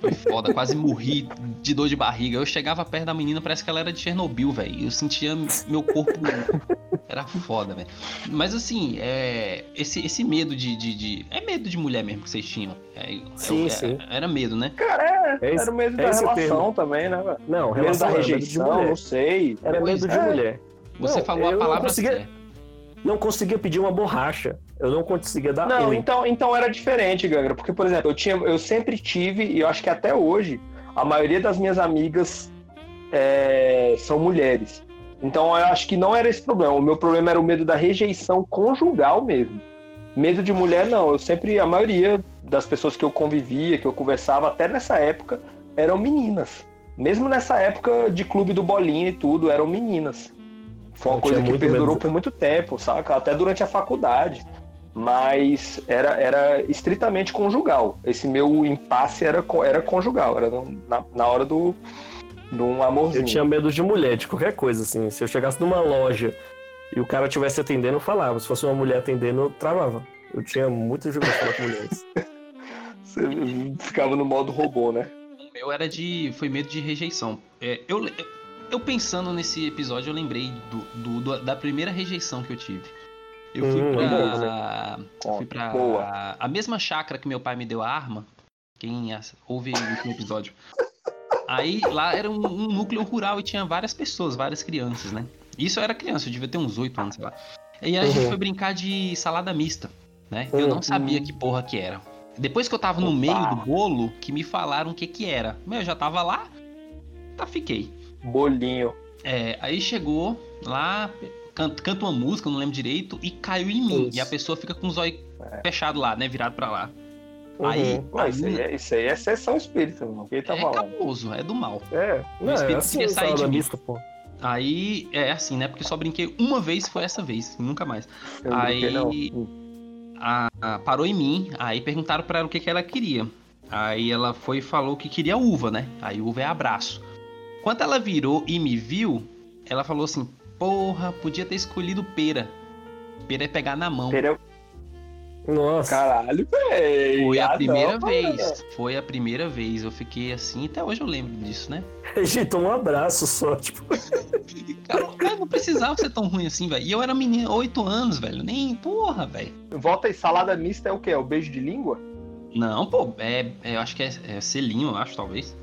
Speaker 5: Foi foda, quase morri de dor de barriga. Eu chegava perto da menina, parece que ela era de Chernobyl, velho. Eu sentia meu corpo. Era foda, velho. Mas assim, é, esse, esse medo de, de, de- É medo de mulher mesmo que vocês tinham. É,
Speaker 3: Sim,
Speaker 5: é-
Speaker 3: sim.
Speaker 5: Era medo, né?
Speaker 4: Cara, é,
Speaker 3: É esse-
Speaker 4: era o medo
Speaker 3: é
Speaker 4: da relação
Speaker 3: termo.
Speaker 4: também, né, velho?
Speaker 3: Não,
Speaker 4: Medo da
Speaker 3: relação de
Speaker 4: rejeição,
Speaker 3: mulher.
Speaker 4: não sei.
Speaker 3: Era
Speaker 5: Pois
Speaker 3: medo de
Speaker 4: é.
Speaker 3: mulher.
Speaker 5: Você
Speaker 3: Não,
Speaker 5: falou a
Speaker 3: não
Speaker 5: palavra
Speaker 3: conseguia-
Speaker 5: certa.
Speaker 3: Não conseguia pedir uma borracha. Eu não conseguia dar
Speaker 4: Não,
Speaker 3: um.
Speaker 4: então, então era diferente, Gangra. Porque, por exemplo, eu, tinha, eu sempre tive, e eu acho que até hoje, a maioria das minhas amigas é, são mulheres. Então eu acho que não era esse problema. O meu problema era o medo da rejeição conjugal mesmo. Medo de mulher, não. Eu sempre, a maioria das pessoas que eu convivia, que eu conversava, até nessa época, eram meninas. Mesmo nessa época de clube do bolinha e tudo, eram meninas. Foi uma
Speaker 3: Eu
Speaker 4: coisa que perdurou
Speaker 3: medo.
Speaker 4: por muito tempo, saca? Até durante a faculdade. Mas era, era estritamente conjugal. Esse meu impasse era, era conjugal, era na, na hora do, de um amorzinho.
Speaker 3: Eu tinha medo de mulher, de qualquer coisa, assim. Se eu chegasse numa loja e o cara estivesse atendendo, eu falava. Se fosse uma mulher atendendo, eu travava. Eu tinha muito jogo de falar com mulheres. <laughs>
Speaker 4: Você ficava no modo robô, né?
Speaker 5: O meu era de. Foi medo de rejeição. É, eu, eu pensando nesse episódio, eu lembrei do, do- do- da primeira rejeição que eu tive. Eu fui
Speaker 3: Hum,
Speaker 5: pra.
Speaker 4: Ó,
Speaker 5: fui pra
Speaker 4: boa.
Speaker 5: a mesma chácara que meu pai me deu a arma. Quem ouve o último episódio. Aí lá era um, um núcleo rural e tinha várias pessoas, várias crianças, né? Isso eu era criança, eu devia ter uns 8 anos, sei lá. E aí a gente
Speaker 3: Uhum.
Speaker 5: foi brincar de salada mista, né? Eu não
Speaker 3: Uhum.
Speaker 5: sabia que porra que era. Depois que eu tava no
Speaker 4: Opa.
Speaker 5: meio do bolo, que me falaram o que que era. Meu, eu já tava lá, tá, fiquei.
Speaker 4: Bolinho.
Speaker 5: É, aí chegou lá, canta, canta uma música, não lembro direito, e caiu em mim.
Speaker 3: Isso.
Speaker 5: E a pessoa fica com os olhos fechados lá, né? Virado pra lá. Aí,
Speaker 3: Uhum.
Speaker 4: Ah, isso, aí
Speaker 5: aí
Speaker 4: é, isso aí é sessão espírita, mano. Quem tá
Speaker 5: é
Speaker 4: falando?
Speaker 5: cabuloso, é do mal.
Speaker 3: É, não, é
Speaker 5: espírito
Speaker 3: assim,
Speaker 5: queria sair de mim.
Speaker 3: mista, pô.
Speaker 5: Aí é assim, né? Porque só brinquei uma vez, foi essa vez, nunca mais.
Speaker 4: Eu
Speaker 5: Aí- a- a- parou em mim, aí perguntaram pra ela o que, que ela queria. Aí ela foi e falou que queria uva, né? Aí uva é abraço. Quando ela virou e me viu, ela falou assim: Porra, podia ter escolhido pera. Pera é pegar na mão.
Speaker 4: Pera-
Speaker 3: Nossa.
Speaker 4: Caralho, velho.
Speaker 5: Foi a
Speaker 4: Ah,
Speaker 5: primeira
Speaker 4: não,
Speaker 5: vez.
Speaker 4: mano.
Speaker 5: Foi a primeira vez. Eu fiquei assim, até hoje eu lembro disso, né? <laughs>
Speaker 3: Rejeitou um abraço só, tipo. <laughs>
Speaker 5: Cara, não precisava ser tão ruim assim, velho. E eu era menino, 8 anos, velho. Nem, porra, velho.
Speaker 4: Volta aí, salada mista é o quê? É o beijo de língua?
Speaker 5: Não, pô, é, é- eu acho que é, é selinho, eu acho, talvez.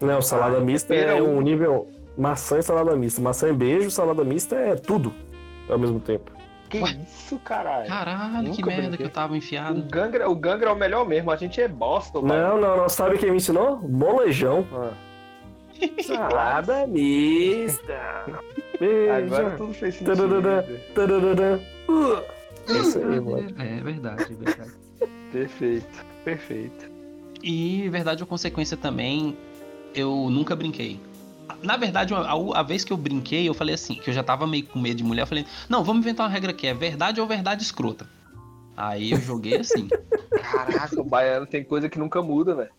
Speaker 3: Não, salada
Speaker 4: Ah,
Speaker 3: mista é
Speaker 4: uva.
Speaker 3: um nível. Maçã e salada mista. Maçã e beijo, salada mista é tudo ao mesmo tempo.
Speaker 4: Que
Speaker 5: Ué?
Speaker 4: isso, caralho?
Speaker 5: Caralho, que
Speaker 4: Nunca
Speaker 5: merda
Speaker 4: brinquei.
Speaker 5: que eu tava
Speaker 4: O
Speaker 5: enfiado.
Speaker 4: Gangra, o Gangra é o melhor mesmo, a gente é bosta, mano.
Speaker 3: Não, não, não. Sabe quem me ensinou? Molejão.
Speaker 4: Ah,
Speaker 3: Salada mista. Beija.
Speaker 4: Agora tudo fez sentido.
Speaker 3: Uh. É isso aí, mano.
Speaker 5: É verdade, é verdade.
Speaker 4: Perfeito, perfeito.
Speaker 5: E verdade ou consequência também, eu nunca brinquei. Na verdade, a, a vez que eu brinquei, eu falei assim, que eu já tava meio com medo de mulher, eu falei, não, vamos inventar uma regra aqui, é verdade ou verdade escrota. Aí eu joguei assim. <laughs>
Speaker 4: Caraca, o baiano tem coisa que nunca muda, velho.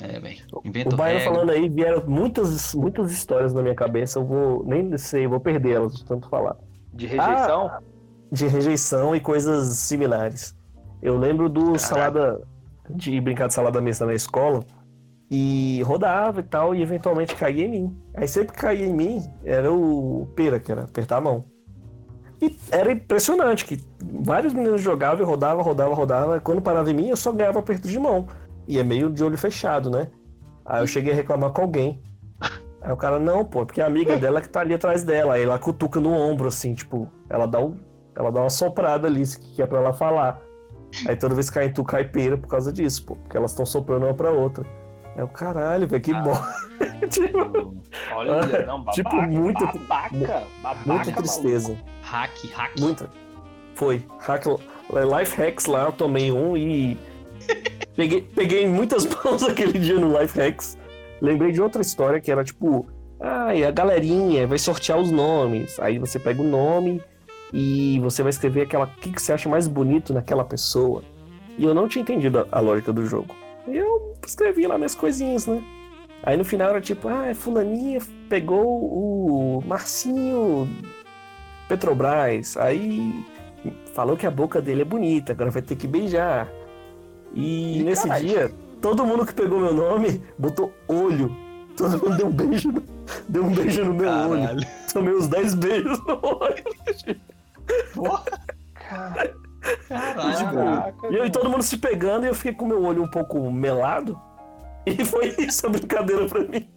Speaker 5: É, velho.
Speaker 3: O Baiano
Speaker 5: regra.
Speaker 3: falando aí, vieram muitas, muitas histórias na minha cabeça. Eu vou. Nem sei, vou perder elas de tanto falar.
Speaker 4: De rejeição?
Speaker 3: De rejeição e coisas similares. Eu lembro do salada. De brincar de salada mista na escola. E rodava e tal, e eventualmente caía em mim. Aí sempre que caía em mim, era o pera, que era apertar a mão. E era impressionante que vários meninos jogavam e rodava, rodava, rodava. Quando parava em mim, eu só ganhava aperto de mão. E é meio de olho fechado, né? Aí eu cheguei a reclamar com alguém. Aí o cara, não, pô, porque a amiga dela que tá ali atrás dela. Aí ela cutuca no ombro, assim, tipo, ela dá, um, ela dá uma soprada ali, que é pra ela falar. Aí toda vez que cai em tu, cai pera por causa disso, pô, porque elas estão soprando uma pra outra. É o caralho, velho, que bom. <laughs> <laughs> tipo,
Speaker 4: Olha, não, babaca.
Speaker 3: Tipo, muito-
Speaker 4: Babaca, babaca.
Speaker 3: muita tristeza.
Speaker 5: Hack, hack.
Speaker 3: Muita. Foi. Hack, life hacks lá, eu tomei um e. <laughs> Peguei, peguei muitas mãos aquele dia no Life Hacks. lembrei de outra história que era tipo, ah, e a galerinha vai sortear os nomes. Aí você pega o nome e você vai escrever aquela, o que, que você acha mais bonito naquela pessoa. E eu não tinha entendido a, a lógica do jogo. E eu escrevi lá minhas coisinhas, né? Aí no final era tipo, ah, fulaninha pegou o Marcinho Petrobras. Aí falou que a boca dele é bonita, agora vai ter que beijar. E,
Speaker 4: Ih,
Speaker 3: nesse
Speaker 4: caralho.
Speaker 3: dia, todo mundo que pegou meu nome botou olho. Todo mundo deu um beijo, no- deu um beijo no meu olho.
Speaker 5: Caralho.
Speaker 3: Tomei uns 10 beijos no olho.
Speaker 4: Caralho.
Speaker 5: Caralho.
Speaker 3: E, eu, e todo mundo se pegando e eu fiquei com meu olho um pouco melado. <laughs> E foi isso a brincadeira pra mim.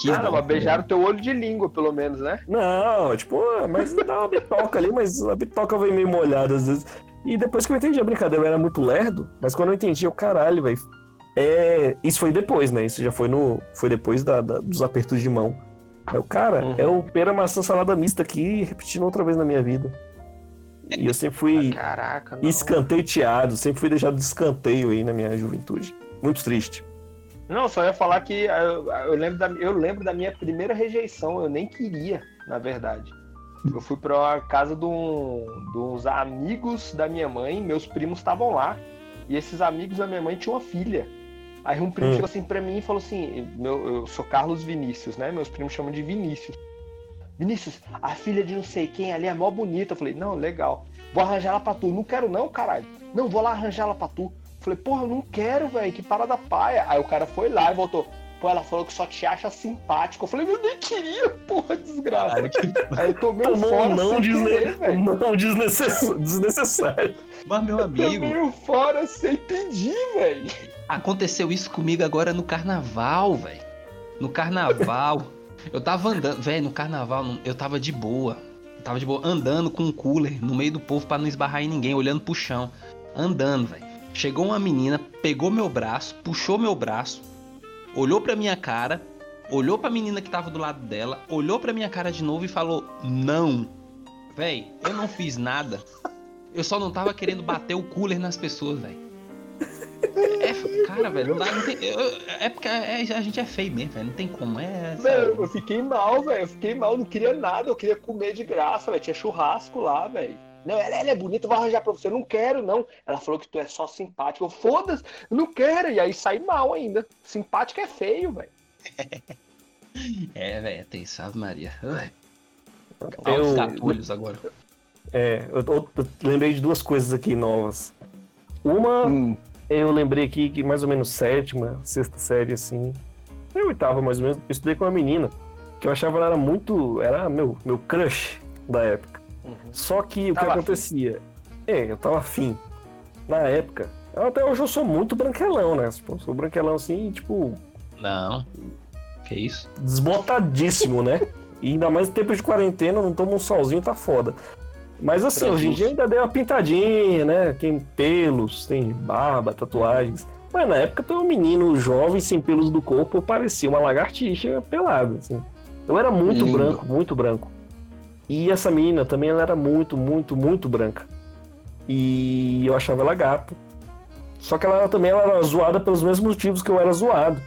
Speaker 5: Que
Speaker 4: Cara,
Speaker 5: bom.
Speaker 4: mas beijaram teu olho de língua, pelo menos, né?
Speaker 3: Não, tipo, ah, mas dá uma bitoca ali, mas a bitoca vem meio molhada às vezes. E depois que eu entendi a brincadeira, eu era muito lerdo, mas quando eu entendi, eu, caralho, velho. É... Isso foi depois, né? Isso já foi no. Foi depois da, da- dos apertos de mão. Aí o cara,
Speaker 4: Uhum.
Speaker 3: é o pera maçã salada mista aqui, repetindo outra vez na minha vida. E eu sempre fui
Speaker 4: Caraca, não.
Speaker 3: escanteioteado, sempre fui deixado de escanteio aí na minha juventude. Muito triste.
Speaker 4: Não, só ia falar que ah, eu, eu lembro da, eu lembro da minha primeira rejeição, eu nem queria, na verdade. Eu fui pra casa de, um, de uns amigos da minha mãe, meus primos estavam lá, e esses amigos da minha mãe tinham uma filha. Aí um primo
Speaker 3: Hum.
Speaker 4: chegou assim pra mim e falou assim: meu, eu sou Carlos Vinícius, né? Meus primos chamam de Vinícius. Vinícius, a filha de não sei quem ali é mó bonita. Eu falei, não, legal. Vou arranjar ela pra tu. Não quero, não, caralho. Não, vou lá arranjar ela pra tu. Falei, porra, eu não quero, velho. Que parada paia. Aí o cara foi lá e voltou. Pô, ela falou que só te acha simpático. Eu falei, eu nem queria, porra, desgraça.
Speaker 5: Caralho, que... <laughs>
Speaker 4: Aí eu tomei um fora
Speaker 3: não,
Speaker 4: sem
Speaker 3: desne...
Speaker 4: querer,
Speaker 3: não desnecess... desnecessário.
Speaker 5: Mas, meu amigo,
Speaker 4: Tomei um fora sem pedir, velho.
Speaker 5: aconteceu isso comigo agora no carnaval, velho. No carnaval. Eu tava andando, velho, no carnaval eu tava de boa. Tava de boa, andando com um cooler no meio do povo pra não esbarrar em ninguém, olhando pro chão. Andando, velho. Chegou uma menina, pegou meu braço, puxou meu braço, olhou pra minha cara, olhou pra menina que tava do lado dela, olhou pra minha cara de novo e falou: Não. Véi, eu não fiz nada. Eu só não tava querendo bater o cooler nas pessoas, velho. É, cara, velho, não dá, não tem, é porque é- a gente é feio mesmo, velho, não tem como. É,
Speaker 4: Velho, eu fiquei mal, velho. Eu fiquei mal, não queria nada, eu queria comer de graça, velho. Tinha churrasco lá, velho. Não, ela, ela é bonita, eu vou arranjar pra você. Eu não quero, não. Ela falou que tu é só simpático. Eu, foda-se, eu não quero. E aí sai mal ainda. Simpático é feio, velho. <laughs>
Speaker 5: é, velho, tem sabe, Maria. Ai,
Speaker 3: Eu-
Speaker 5: Altos gatulhos agora.
Speaker 3: É, eu, eu- eu lembrei de duas coisas aqui novas. Uma,
Speaker 4: Hum.
Speaker 3: Eu lembrei aqui que mais ou menos sétima, sexta série, assim. Eu oitava, mais ou menos, eu estudei com uma menina que eu achava ela era muito. Era meu, meu crush da época. Só que o que
Speaker 4: Tava
Speaker 3: acontecia? É, eu tava afim. Na época. Até hoje eu sou muito branquelão, né? Tipo, sou branquelão assim, tipo,
Speaker 5: Não. Que isso?
Speaker 3: desbotadíssimo, né? <laughs> E ainda mais em tempo de quarentena, não toma um solzinho, tá foda. Mas assim, hoje em dia ainda deu uma pintadinha, né? Tem pelos, tem barba, tatuagens. Mas na época tem um menino jovem sem pelos do corpo, parecia uma lagartixa pelada, assim. Eu era muito
Speaker 5: Lindo.
Speaker 3: branco, muito branco. E essa menina também, ela era muito, muito, muito branca. E eu achava ela gata. Só que ela também ela era zoada pelos mesmos motivos que eu era zoado.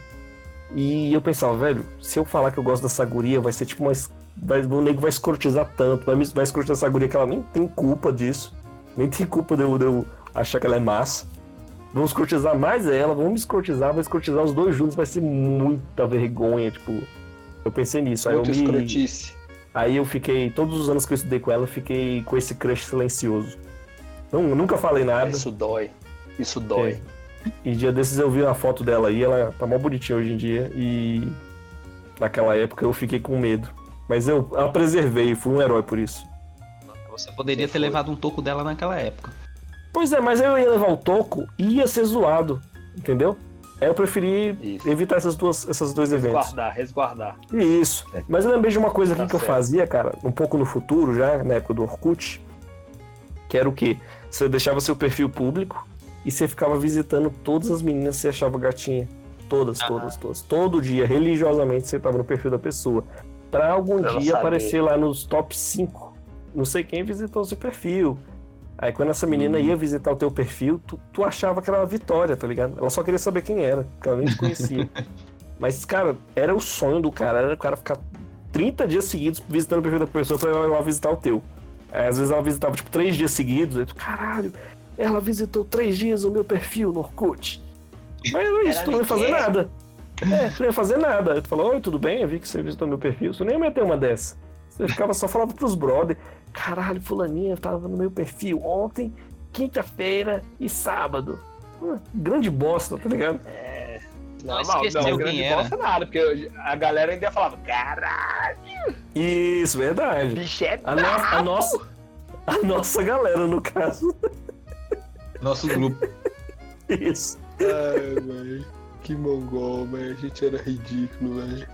Speaker 3: E eu pensava, velho, se eu falar que eu gosto dessa guria, vai ser tipo uma. Vai, o nego vai escrotizar tanto, vai, me- vai escrotizar essa guria que ela nem tem culpa disso. Nem tem culpa de eu, de eu achar que ela é massa. Vamos escrotizar mais ela, vamos me escrotizar, vai escrotizar os dois juntos, vai ser muita vergonha, tipo. Eu pensei nisso. Aí eu,
Speaker 4: Muito
Speaker 3: me,
Speaker 4: escrotice.
Speaker 3: aí eu fiquei, todos os anos que eu estudei com ela, eu fiquei com esse crush silencioso. Não, nunca falei nada.
Speaker 4: Isso dói. Isso dói.
Speaker 3: É. E dia desses eu vi uma foto dela aí, ela tá mó bonitinha hoje em dia. E naquela época eu fiquei com medo. Mas eu a preservei, fui um herói por isso.
Speaker 5: Você poderia
Speaker 4: Você
Speaker 5: ter
Speaker 4: foi.
Speaker 5: levado um toco dela naquela época.
Speaker 3: Pois é, mas eu ia levar o toco e ia ser zoado, entendeu? Aí eu preferi
Speaker 4: Isso.
Speaker 3: evitar essas duas, esses dois eventos.
Speaker 4: Resguardar, resguardar.
Speaker 3: Isso. Mas eu lembrei de uma coisa aqui
Speaker 4: Tá
Speaker 3: que eu fazia, cara, um pouco no futuro já, na época do Orkut, que era o quê? Você deixava seu perfil público e você ficava visitando todas as meninas que você achava gatinha. Todas, todas, todas. Todo dia, religiosamente, você tava no perfil da pessoa. Pra algum
Speaker 4: Pra
Speaker 3: dia aparecer lá nos top 5. Não sei quem visitou o seu perfil. Aí quando essa menina
Speaker 4: Hum.
Speaker 3: ia visitar o teu perfil, tu, tu achava que era uma vitória, tá ligado? Ela só queria saber quem era, porque ela nem te conhecia. <laughs> Mas, cara, era o sonho do cara, era o cara ficar 30 dias seguidos visitando o perfil da pessoa pra ela ir lá visitar o teu. Aí, às vezes ela visitava, tipo, três dias seguidos, aí tu, caralho, ela visitou três dias o meu perfil no Orkut. Mas era isso, tu não ia fazer nada. É, tu não ia fazer nada. Tu falou, oi, tudo bem? Eu vi que você visitou meu perfil. Você nem ia meter uma dessa. Você ficava só falando pros brother, caralho, fulaninha tava no meu perfil ontem, quinta-feira e sábado. Hum, grande bosta, tá ligado?
Speaker 4: Não,
Speaker 5: Não, esqueceu
Speaker 4: não,
Speaker 5: quem
Speaker 4: grande
Speaker 5: era.
Speaker 4: bosta nada, porque a galera ainda falava, caralho,
Speaker 3: Isso, verdade.
Speaker 4: bicho é
Speaker 3: A, no- a nossa, a nossa galera, no caso.
Speaker 5: Nosso grupo. <laughs>
Speaker 3: Isso.
Speaker 2: Ai, velho. Que mongol, velho. A gente era ridículo, velho.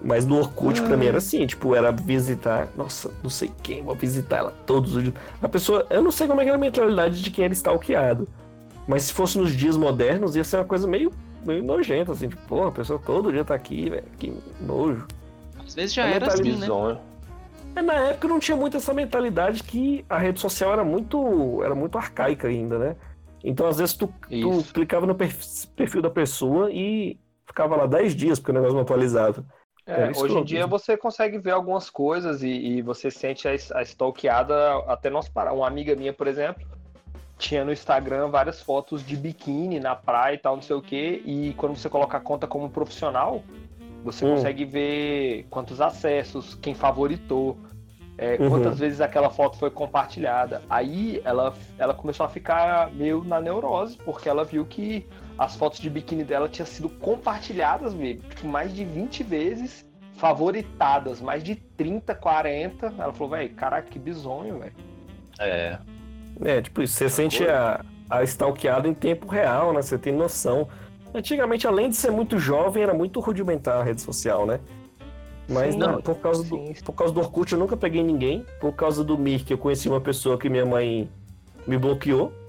Speaker 3: Mas no Orkut, pra mim, era assim, tipo, era visitar, nossa, não sei quem, vou visitar ela todos os dias. A pessoa, eu não sei como é que era a mentalidade de quem era stalkeado. Mas se fosse nos dias modernos, ia ser uma coisa meio, meio nojenta, assim, tipo, pô, a pessoa todo dia tá aqui, velho, que nojo.
Speaker 5: Às vezes já
Speaker 3: A
Speaker 5: era assim, né?
Speaker 3: mentalidade- Mas na época não tinha muito essa mentalidade que a rede social era muito, era muito arcaica ainda, né? Então, às vezes, tu, tu clicava no perf- perfil da pessoa e ficava lá 10 dias porque o negócio não atualizava.
Speaker 4: É, hoje em dia você consegue ver algumas coisas e, e você sente a, a stalkeada até nós parar. Uma amiga minha, por exemplo, tinha no Instagram várias fotos de biquíni na praia e tal, não sei o que. E quando você coloca a conta como profissional, você
Speaker 3: Hum.
Speaker 4: consegue ver quantos acessos, quem favoritou, é,
Speaker 3: Uhum.
Speaker 4: quantas vezes aquela foto foi compartilhada. Aí ela, ela começou a ficar meio na neurose, porque ela viu que as fotos de biquíni dela tinham sido compartilhadas, meio, tipo, mais de 20 vezes, favoritadas, mais de 30, 40. Ela falou, velho, caraca, que bizonho, velho.
Speaker 5: É.
Speaker 3: É, tipo isso, você sente a, a stalkeada em tempo real, né? Você tem noção. Antigamente, além de ser muito jovem, era muito rudimentar a rede social, né? Mas
Speaker 4: Sim,
Speaker 3: não, por causa, do, por causa do Orkut eu nunca peguei ninguém. Por causa do Mirk eu conheci uma pessoa que minha mãe me bloqueou. <laughs>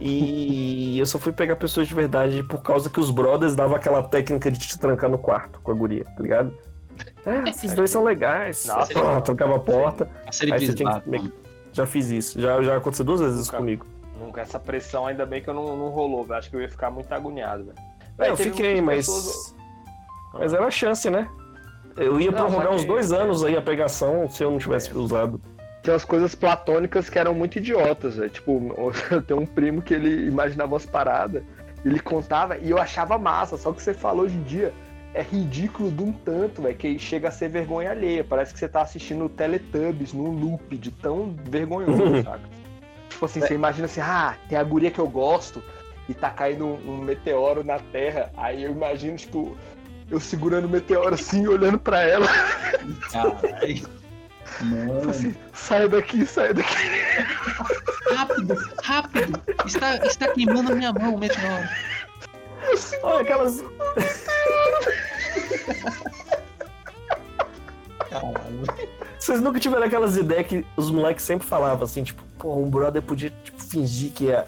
Speaker 3: E eu só fui pegar pessoas de verdade por causa que os brothers davam aquela técnica de te trancar no quarto com a guria, tá ligado? Ah, esses dois são legais.
Speaker 4: Nossa.
Speaker 3: Pô, trancava a porta. Aí você tinha
Speaker 5: bizarro,
Speaker 3: que meio-
Speaker 5: mano.
Speaker 3: Já fiz isso. Já, já aconteceu duas vezes isso
Speaker 4: Nunca.
Speaker 3: comigo.
Speaker 4: Nunca essa pressão, ainda bem que eu não, não rolou, velho. Acho que eu ia ficar muito agoniado, velho.
Speaker 3: É, eu fiquei, mas.
Speaker 4: pessoas-
Speaker 3: Mas era a chance, né? Eu ia
Speaker 4: Não,
Speaker 3: prorrogar uns dois anos aí a pegação se eu não tivesse usado.
Speaker 4: Tem umas coisas platônicas que eram muito idiotas, velho. Tipo, <laughs> eu tenho um primo que ele imaginava umas paradas, ele contava e eu achava massa, só que você falou hoje em dia é ridículo de um tanto, velho, que chega a ser vergonha alheia. Parece que você tá assistindo Teletubbies num loop de tão vergonhoso, <laughs> saca? Tipo assim, você imagina assim, ah, tem a guria que eu gosto e tá caindo um, um meteoro na Terra. Aí eu imagino, tipo, eu segurando o meteoro assim, olhando pra ela,
Speaker 5: Caralho. Mano.
Speaker 4: assim, sai daqui, sai daqui.
Speaker 5: Rápido, rápido. Está, está queimando minha mão, o meteoro.
Speaker 3: Olha aquelas.
Speaker 5: Caralho.
Speaker 3: Vocês nunca tiveram aquelas ideias que os moleques sempre falavam assim, tipo, pô, um brother podia tipo, fingir que ia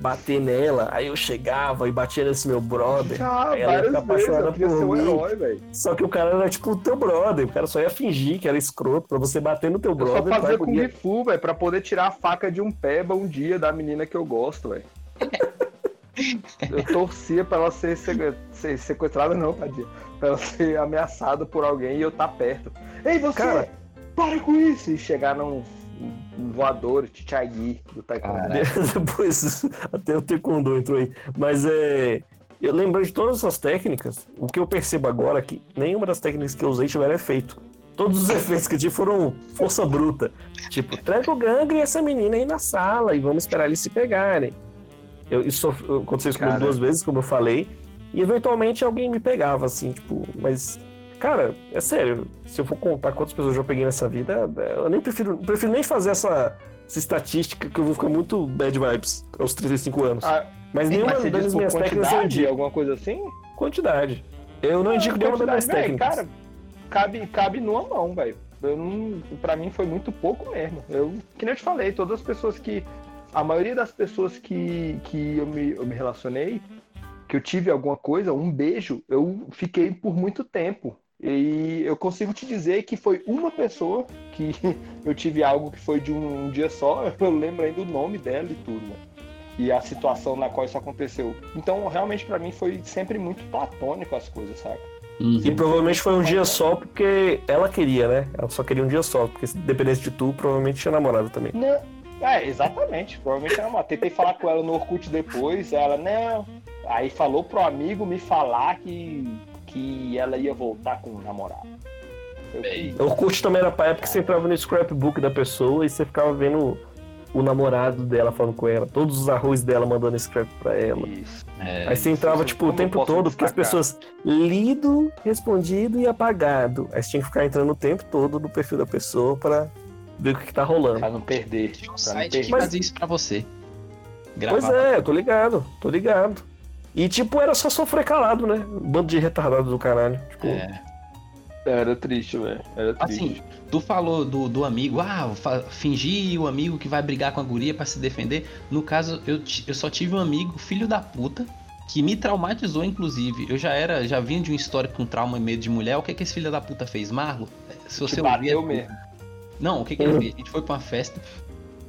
Speaker 3: bater nela, aí eu chegava e batia nesse meu brother.
Speaker 4: Já,
Speaker 3: Aí ela ia
Speaker 4: várias
Speaker 3: ficar
Speaker 4: vezes,
Speaker 3: apaixonada por
Speaker 4: ser um
Speaker 3: mim.
Speaker 4: herói, velho.
Speaker 3: Só que o cara era tipo o teu brother, o cara só ia fingir que era escroto pra você bater no teu
Speaker 4: Eu só
Speaker 3: brother. pra
Speaker 4: fazia Kung
Speaker 3: guria-
Speaker 4: Fu, velho, pra poder tirar a faca de um peba um dia da menina que eu gosto, velho. <laughs> Eu torcia pra ela ser, sequ- ser sequestrada, não, tadinha. Pra ela ser ameaçada por alguém e eu estar perto. Ei, você!
Speaker 3: Cara.
Speaker 4: Para com isso! E chegar num, num voador, Chichagi do Taekwondo.
Speaker 3: Depois <laughs> até o Taekwondo entrou aí. Mas é. Eu lembro de todas essas técnicas. O que eu percebo agora é que nenhuma das técnicas que eu usei tiveram efeito. Todos os <laughs> efeitos que eu tive foram força bruta. Tipo, tranca o gangue e essa menina aí na sala e vamos esperar eles se pegarem. Eu, isso aconteceu isso duas vezes, como eu falei. E eventualmente alguém me pegava, assim, tipo, mas. Cara, é sério, se eu for contar quantas pessoas eu já peguei nessa vida, eu nem prefiro, prefiro nem fazer essa, essa estatística que eu vou ficar muito bad vibes aos 35 anos.
Speaker 4: Ah,
Speaker 3: mas nenhuma
Speaker 4: mas
Speaker 3: das minhas técnicas eu indico.
Speaker 4: alguma coisa assim?
Speaker 3: Quantidade. Eu não indico nenhuma das minhas
Speaker 4: Quantidade, véi,
Speaker 3: técnicas.
Speaker 4: Cara, cabe, cabe numa mão, velho. Pra mim foi muito pouco mesmo. Eu, que nem eu te falei, todas as pessoas que. A maioria das pessoas que, que eu, me, eu me relacionei, que eu tive alguma coisa, um beijo, eu fiquei por muito tempo. E eu consigo te dizer que foi uma pessoa que <laughs> eu tive algo que foi de um, um dia só. <laughs> Eu lembro ainda o nome dela e tudo, né? e a situação na qual isso aconteceu. Então, realmente, pra mim, foi sempre muito platônico as coisas, sabe?
Speaker 5: Uhum.
Speaker 3: E provavelmente foi um dia só porque ela queria, né? Ela só queria um dia só, porque se dependesse de tu, provavelmente tinha namorado também.
Speaker 4: Não. É, exatamente. Provavelmente era uma. Tentei falar com ela no Orkut depois, ela, não. Aí falou pro amigo me falar que, que ela ia voltar com o namorado. Eu.
Speaker 3: O Orkut também era pra época que você entrava no scrapbook da pessoa e você ficava vendo o namorado dela falando com ela, todos os arroz dela mandando scrap pra ela.
Speaker 4: Isso.
Speaker 5: É,
Speaker 3: Aí você entrava,
Speaker 4: isso,
Speaker 3: tipo, o tempo todo, porque as
Speaker 4: destacar?
Speaker 3: pessoas lido, respondido e apagado. Aí você tinha que ficar entrando o tempo todo no perfil da pessoa pra ver o que, que tá rolando.
Speaker 4: Pra não perder.
Speaker 5: Tinha um
Speaker 4: Pra não
Speaker 5: site que
Speaker 4: perder.
Speaker 3: Mas-
Speaker 5: fazia isso pra você.
Speaker 3: Pois
Speaker 5: Gravava.
Speaker 3: é, eu tô ligado, tô ligado. E tipo, era só sofrer calado, né? Bando de retardado do caralho. Tipo,
Speaker 5: É.
Speaker 4: Era triste, velho. Era triste.
Speaker 5: Assim, tu falou do, do amigo, ah, fingir o amigo que vai brigar com a guria pra se defender. No caso, eu, eu só tive um amigo, filho da puta, que me traumatizou, inclusive. Eu já era, já vinha de um histórico com trauma e medo de mulher. O que que esse filho da puta fez, Marlo? Se você
Speaker 4: Te
Speaker 5: ouvir,
Speaker 4: bateu
Speaker 5: é-
Speaker 4: mesmo.
Speaker 5: Não, o que que ele fez? A gente foi pra uma festa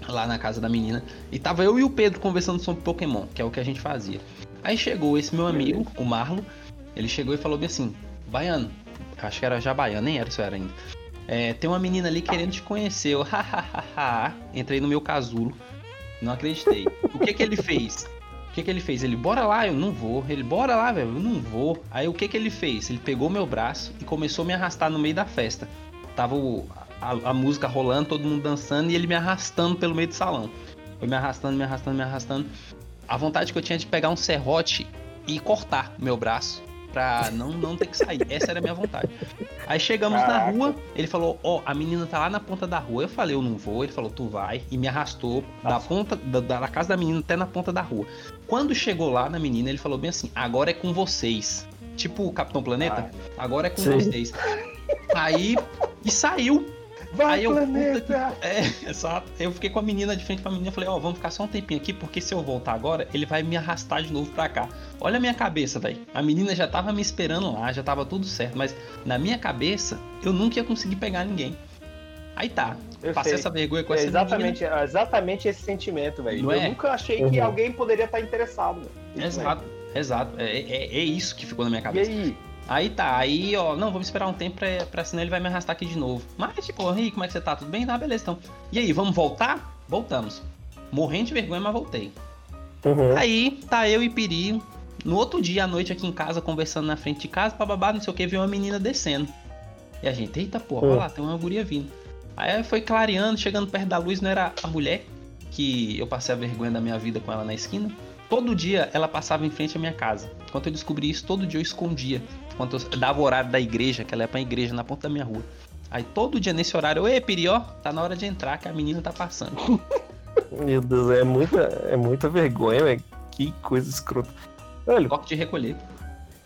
Speaker 5: lá na casa da menina e tava eu e o Pedro conversando sobre Pokémon, que é o que a gente fazia. Aí chegou esse meu amigo, o Marlo, ele chegou e falou bem assim: Baiano, acho que era já baiano, nem era isso era ainda. É, tem uma menina ali querendo te conhecer. Eu, <laughs> hahaha. Entrei no meu casulo. Não acreditei. O que que ele fez? O que que ele fez? Ele, bora lá, eu não vou. Ele, bora lá, velho, eu não vou. Aí o que que ele fez? Ele pegou meu braço e começou a me arrastar no meio da festa. Tava o- a, a música rolando, todo mundo dançando e ele me arrastando pelo meio do salão. Foi me arrastando, me arrastando, me arrastando. A vontade que eu tinha de pegar um serrote e cortar meu braço pra não, não ter que sair. Essa era a minha vontade. Aí chegamos
Speaker 4: Caraca.
Speaker 5: na rua, ele falou: Ó, a menina tá lá na ponta da rua. Eu falei: Eu não vou. Ele falou: Tu vai. E me arrastou da ponta da, da casa da menina até na ponta da rua. Quando chegou lá na menina, ele falou bem assim: Agora é com vocês. Tipo o Capitão Planeta, agora é com
Speaker 3: Sim.
Speaker 5: vocês. Aí, e saiu.
Speaker 4: Vai,
Speaker 5: Aí eu,
Speaker 4: planeta!
Speaker 5: que- É, <laughs> exato. Eu fiquei com a menina de frente pra menina e falei, ó, vamos ficar só um tempinho aqui, porque se eu voltar agora, ele vai me arrastar de novo pra cá. Olha a minha cabeça, velho. A menina já tava me esperando lá, já tava tudo certo, mas na minha cabeça, eu nunca ia conseguir pegar ninguém. Aí tá.
Speaker 4: Eu
Speaker 5: Passei
Speaker 4: sei.
Speaker 5: essa vergonha com
Speaker 4: É
Speaker 5: essa
Speaker 4: exatamente, é exatamente esse sentimento, velho. Eu
Speaker 5: é?
Speaker 4: nunca achei
Speaker 3: Uhum.
Speaker 4: que alguém poderia estar interessado, velho.
Speaker 5: menina. Exato, exato. É, é, é isso que ficou na minha
Speaker 4: E
Speaker 5: cabeça.
Speaker 4: aí?
Speaker 5: Aí tá, aí ó, não, vamos esperar um tempo pra, pra senão ele vai me arrastar aqui de novo. Mas tipo, aí, como é que você tá? Tudo bem? Ah, beleza, então. E aí, vamos voltar? Voltamos. Morrendo de vergonha, mas voltei.
Speaker 3: uhum.
Speaker 5: Aí tá eu e Piri. No outro dia à noite aqui em casa, conversando na frente de casa, bababá, não sei o que, veio uma menina descendo. E a gente, eita porra, olha
Speaker 3: Hum.
Speaker 5: lá, tem uma guria vindo. Aí foi clareando, chegando perto da luz, não era a mulher que eu passei a vergonha da minha vida com ela na esquina. Todo dia ela passava em frente à minha casa. Quando eu descobri isso, todo dia eu escondia. Quando eu dava o horário da igreja, que ela ia pra igreja na ponta da minha rua. Aí todo dia nesse horário, eu, ei, Piri, ó, tá na hora de entrar que a menina tá passando. <laughs>
Speaker 3: Meu Deus, é muita, é muita vergonha, velho. Que coisa escrota. Velho,
Speaker 5: Toque de recolher.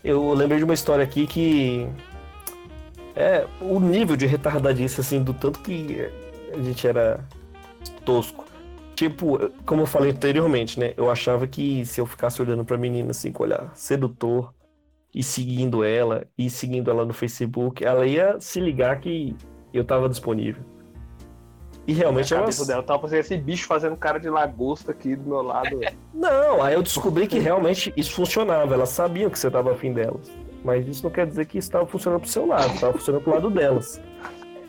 Speaker 3: eu lembrei de uma história aqui que. É, o nível de retardadice, assim, do tanto que a gente era tosco. Tipo, como eu falei anteriormente, né? Eu achava que se eu ficasse olhando pra menina assim, com olhar sedutor, e seguindo ela, e seguindo ela no Facebook, ela ia se ligar que eu tava disponível. E realmente
Speaker 4: a
Speaker 3: ela.
Speaker 4: cabeça dela tava fazendo esse bicho fazendo cara de lagosta aqui do meu lado. velho.
Speaker 3: Não, aí eu descobri que realmente isso funcionava. Elas sabiam que você tava afim delas. Mas isso não quer dizer que estava funcionando pro seu lado, estava funcionando pro lado delas.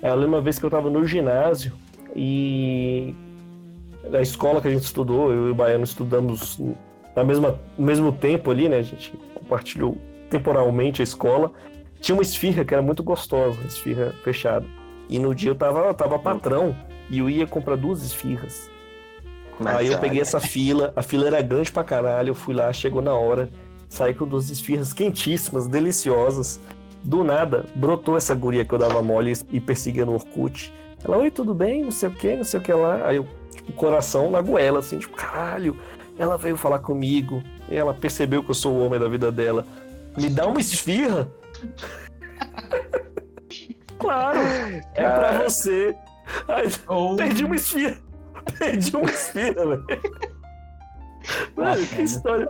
Speaker 3: Aí Eu lembro uma vez que eu tava no ginásio e da escola que a gente estudou, eu e o Baiano estudamos na mesma, no mesmo tempo ali, né? A gente compartilhou temporalmente a escola. Tinha uma esfirra que era muito gostosa, esfirra fechada. E no dia eu tava, eu tava patrão e eu ia comprar duas esfirras. Aí eu peguei essa fila, a fila era grande pra caralho, eu fui lá, chegou na hora, saí com duas esfirras quentíssimas, deliciosas. Do nada, brotou essa guria que eu dava mole e perseguia no Orkut. Ela, oi, tudo bem? Não sei o que, não sei o que lá. Aí eu, tipo, coração na goela, assim, tipo, caralho, ela veio falar comigo. Ela percebeu que eu sou o homem da vida dela. Me dá uma esfirra? <laughs> claro, é pra
Speaker 4: Cara.
Speaker 3: você. Aí,
Speaker 5: Ou
Speaker 3: Perdi uma esfirra. <laughs> Perdi uma esfirra, velho. Velho, que história.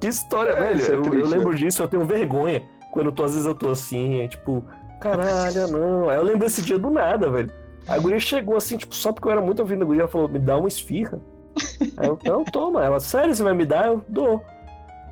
Speaker 3: Que história,
Speaker 4: É,
Speaker 3: velho.
Speaker 4: é
Speaker 3: eu,
Speaker 4: triste,
Speaker 3: eu lembro disso, eu tenho vergonha. Quando eu tô, às vezes eu tô assim, é tipo, caralho, <laughs> não. Aí eu lembro desse dia do nada, velho. A guria chegou assim, tipo, só porque eu era muito ouvindo a guria, ela falou, me dá uma esfirra. Aí eu, não, toma. Ela, sério, você vai me dar? Eu dou.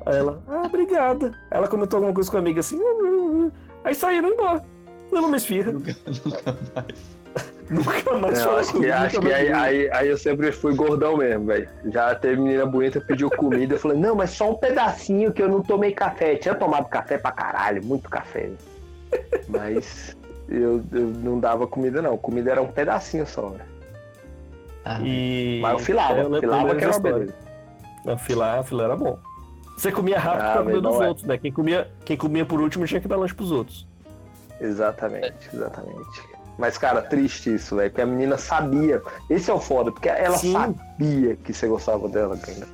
Speaker 3: Aí ela, ah, obrigada. Ela comentou alguma coisa com a amiga assim, "Hum, hum, hum." aí saíram embora. Levou uma esfirra.
Speaker 5: Nunca, <laughs> nunca mais. <laughs>
Speaker 3: Nunca mais
Speaker 4: Não,
Speaker 3: falou
Speaker 4: acho que, acho aí, aí, aí eu sempre fui gordão mesmo, velho. Já teve menina bonita, pediu comida. Eu falei, não, mas só um pedacinho que eu não tomei café. Tinha tomado café pra caralho, muito café. né? Mas eu, eu não dava comida, não. Comida era um pedacinho só. né?
Speaker 5: Ah,
Speaker 3: E...
Speaker 4: Mas eu filava,
Speaker 3: eu lembro
Speaker 4: filava que era beleza.
Speaker 3: Não, filar, filar era bom. Você comia rápido
Speaker 4: Ah,
Speaker 3: pra comer dos
Speaker 4: é.
Speaker 3: outros, né? Quem comia, quem comia por último tinha que dar lanche pros outros.
Speaker 4: Exatamente, exatamente. Mas, cara, triste isso, velho. Porque a menina sabia. Esse é o foda, porque ela
Speaker 3: Sim.
Speaker 4: sabia que você gostava dela, cara.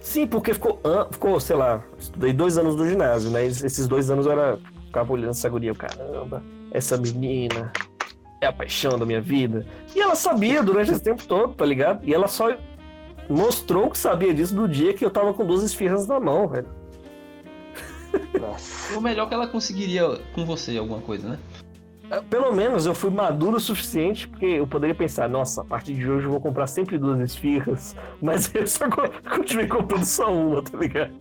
Speaker 3: Sim, porque ficou, ficou, sei lá, estudei dois anos no ginásio, né? Es- Esses dois anos eu era, ficava olhando essa guria, caramba, essa menina é a paixão da minha vida. E ela sabia durante esse tempo todo, tá ligado? E ela só mostrou que sabia disso no dia que eu tava com duas esfirras na mão, velho.
Speaker 4: Nossa.
Speaker 5: o melhor que ela conseguiria com você, alguma coisa, né?
Speaker 3: Pelo menos eu fui maduro o suficiente, porque eu poderia pensar, nossa, a partir de hoje eu vou comprar sempre duas esfirras, <laughs> mas eu só co- <laughs> continuei comprando só uma, tá ligado?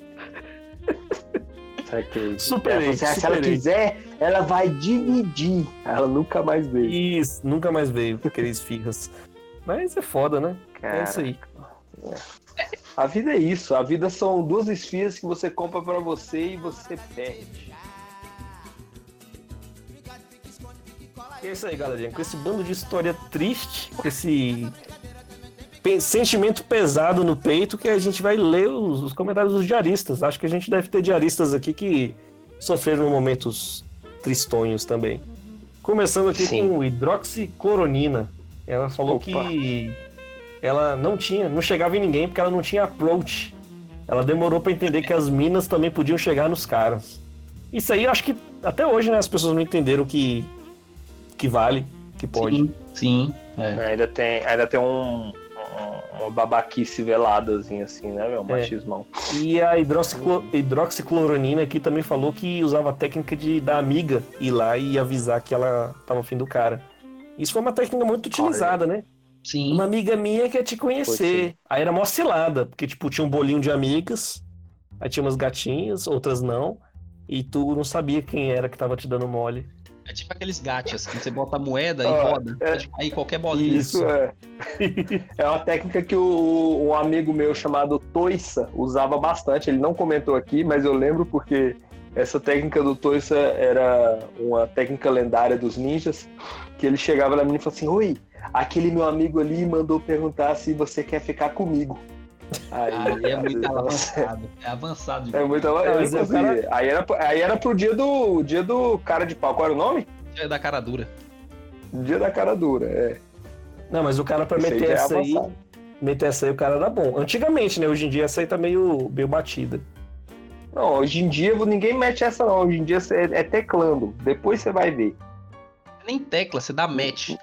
Speaker 4: Saquei.
Speaker 3: Superei,
Speaker 4: Ela falou assim, "Ah, se ela
Speaker 3: superei.
Speaker 4: quiser, ela vai dividir. Ela nunca mais veio.
Speaker 3: Isso, nunca mais veio querer esfirras. Mas é foda, né? É isso aí.
Speaker 4: A vida é isso. A vida são duas esfias que você compra pra você e você perde.
Speaker 3: E é isso aí, galerinha. Com esse bando de história triste, com esse pe- sentimento pesado no peito, que a gente vai ler os, os comentários dos diaristas. Acho que a gente deve ter diaristas aqui que sofreram momentos tristonhos também. Começando aqui
Speaker 4: Sim.
Speaker 3: com hidroxicloronina. Ela falou
Speaker 4: Opa.
Speaker 3: que ela não tinha, não chegava em ninguém porque ela não tinha approach. Ela demorou pra entender que as minas também podiam chegar nos caras. Isso aí, eu acho que até hoje, né, as pessoas não entenderam que que vale, que pode.
Speaker 5: Sim, sim. É.
Speaker 4: Ainda tem, ainda tem um, um- uma babaquice veladazinha assim, né, meu?
Speaker 3: É.
Speaker 4: Machismão.
Speaker 3: E a hidroxiclo- hidroxicloroquina aqui também falou que usava a técnica de da amiga ir lá e avisar que ela tava afim do cara. Isso foi uma técnica muito utilizada, né?
Speaker 5: Sim.
Speaker 3: Uma amiga minha quer te conhecer. Aí era mó cilada, porque tipo, tinha um bolinho de amigas, aí tinha umas gatinhas, outras não, e tu não sabia quem era que tava te dando mole.
Speaker 5: É tipo aqueles gachas, que você bota a moeda e
Speaker 4: Ah,
Speaker 5: roda.
Speaker 4: é.
Speaker 5: Aí qualquer bolinha.
Speaker 3: Isso.
Speaker 4: é. <laughs> É uma técnica que o, um amigo meu chamado Toissa usava bastante. Ele não comentou aqui, mas eu lembro porque essa técnica do Toissa era uma técnica lendária dos ninjas. Que ele chegava na menina e falava assim: Oi, aquele meu amigo ali mandou perguntar se você quer ficar comigo. Aí,
Speaker 5: Aí é muito avançado. É avançado.
Speaker 4: É muito eu
Speaker 3: mas
Speaker 4: não
Speaker 3: é o
Speaker 4: conseguia. aí, era, aí era pro dia do, dia do cara de pau. Qual era o nome?
Speaker 5: É da cara dura.
Speaker 4: Dia da cara dura. É.
Speaker 3: Não, mas o cara pra meter
Speaker 4: é
Speaker 3: essa aí,
Speaker 4: avançado.
Speaker 3: meter essa aí o cara era bom. Antigamente, né? Hoje em dia essa aí tá meio, meio batida.
Speaker 4: Não, hoje em dia ninguém mete essa não. Hoje em dia é, é teclando. Depois você vai ver.
Speaker 5: Nem tecla, você dá match.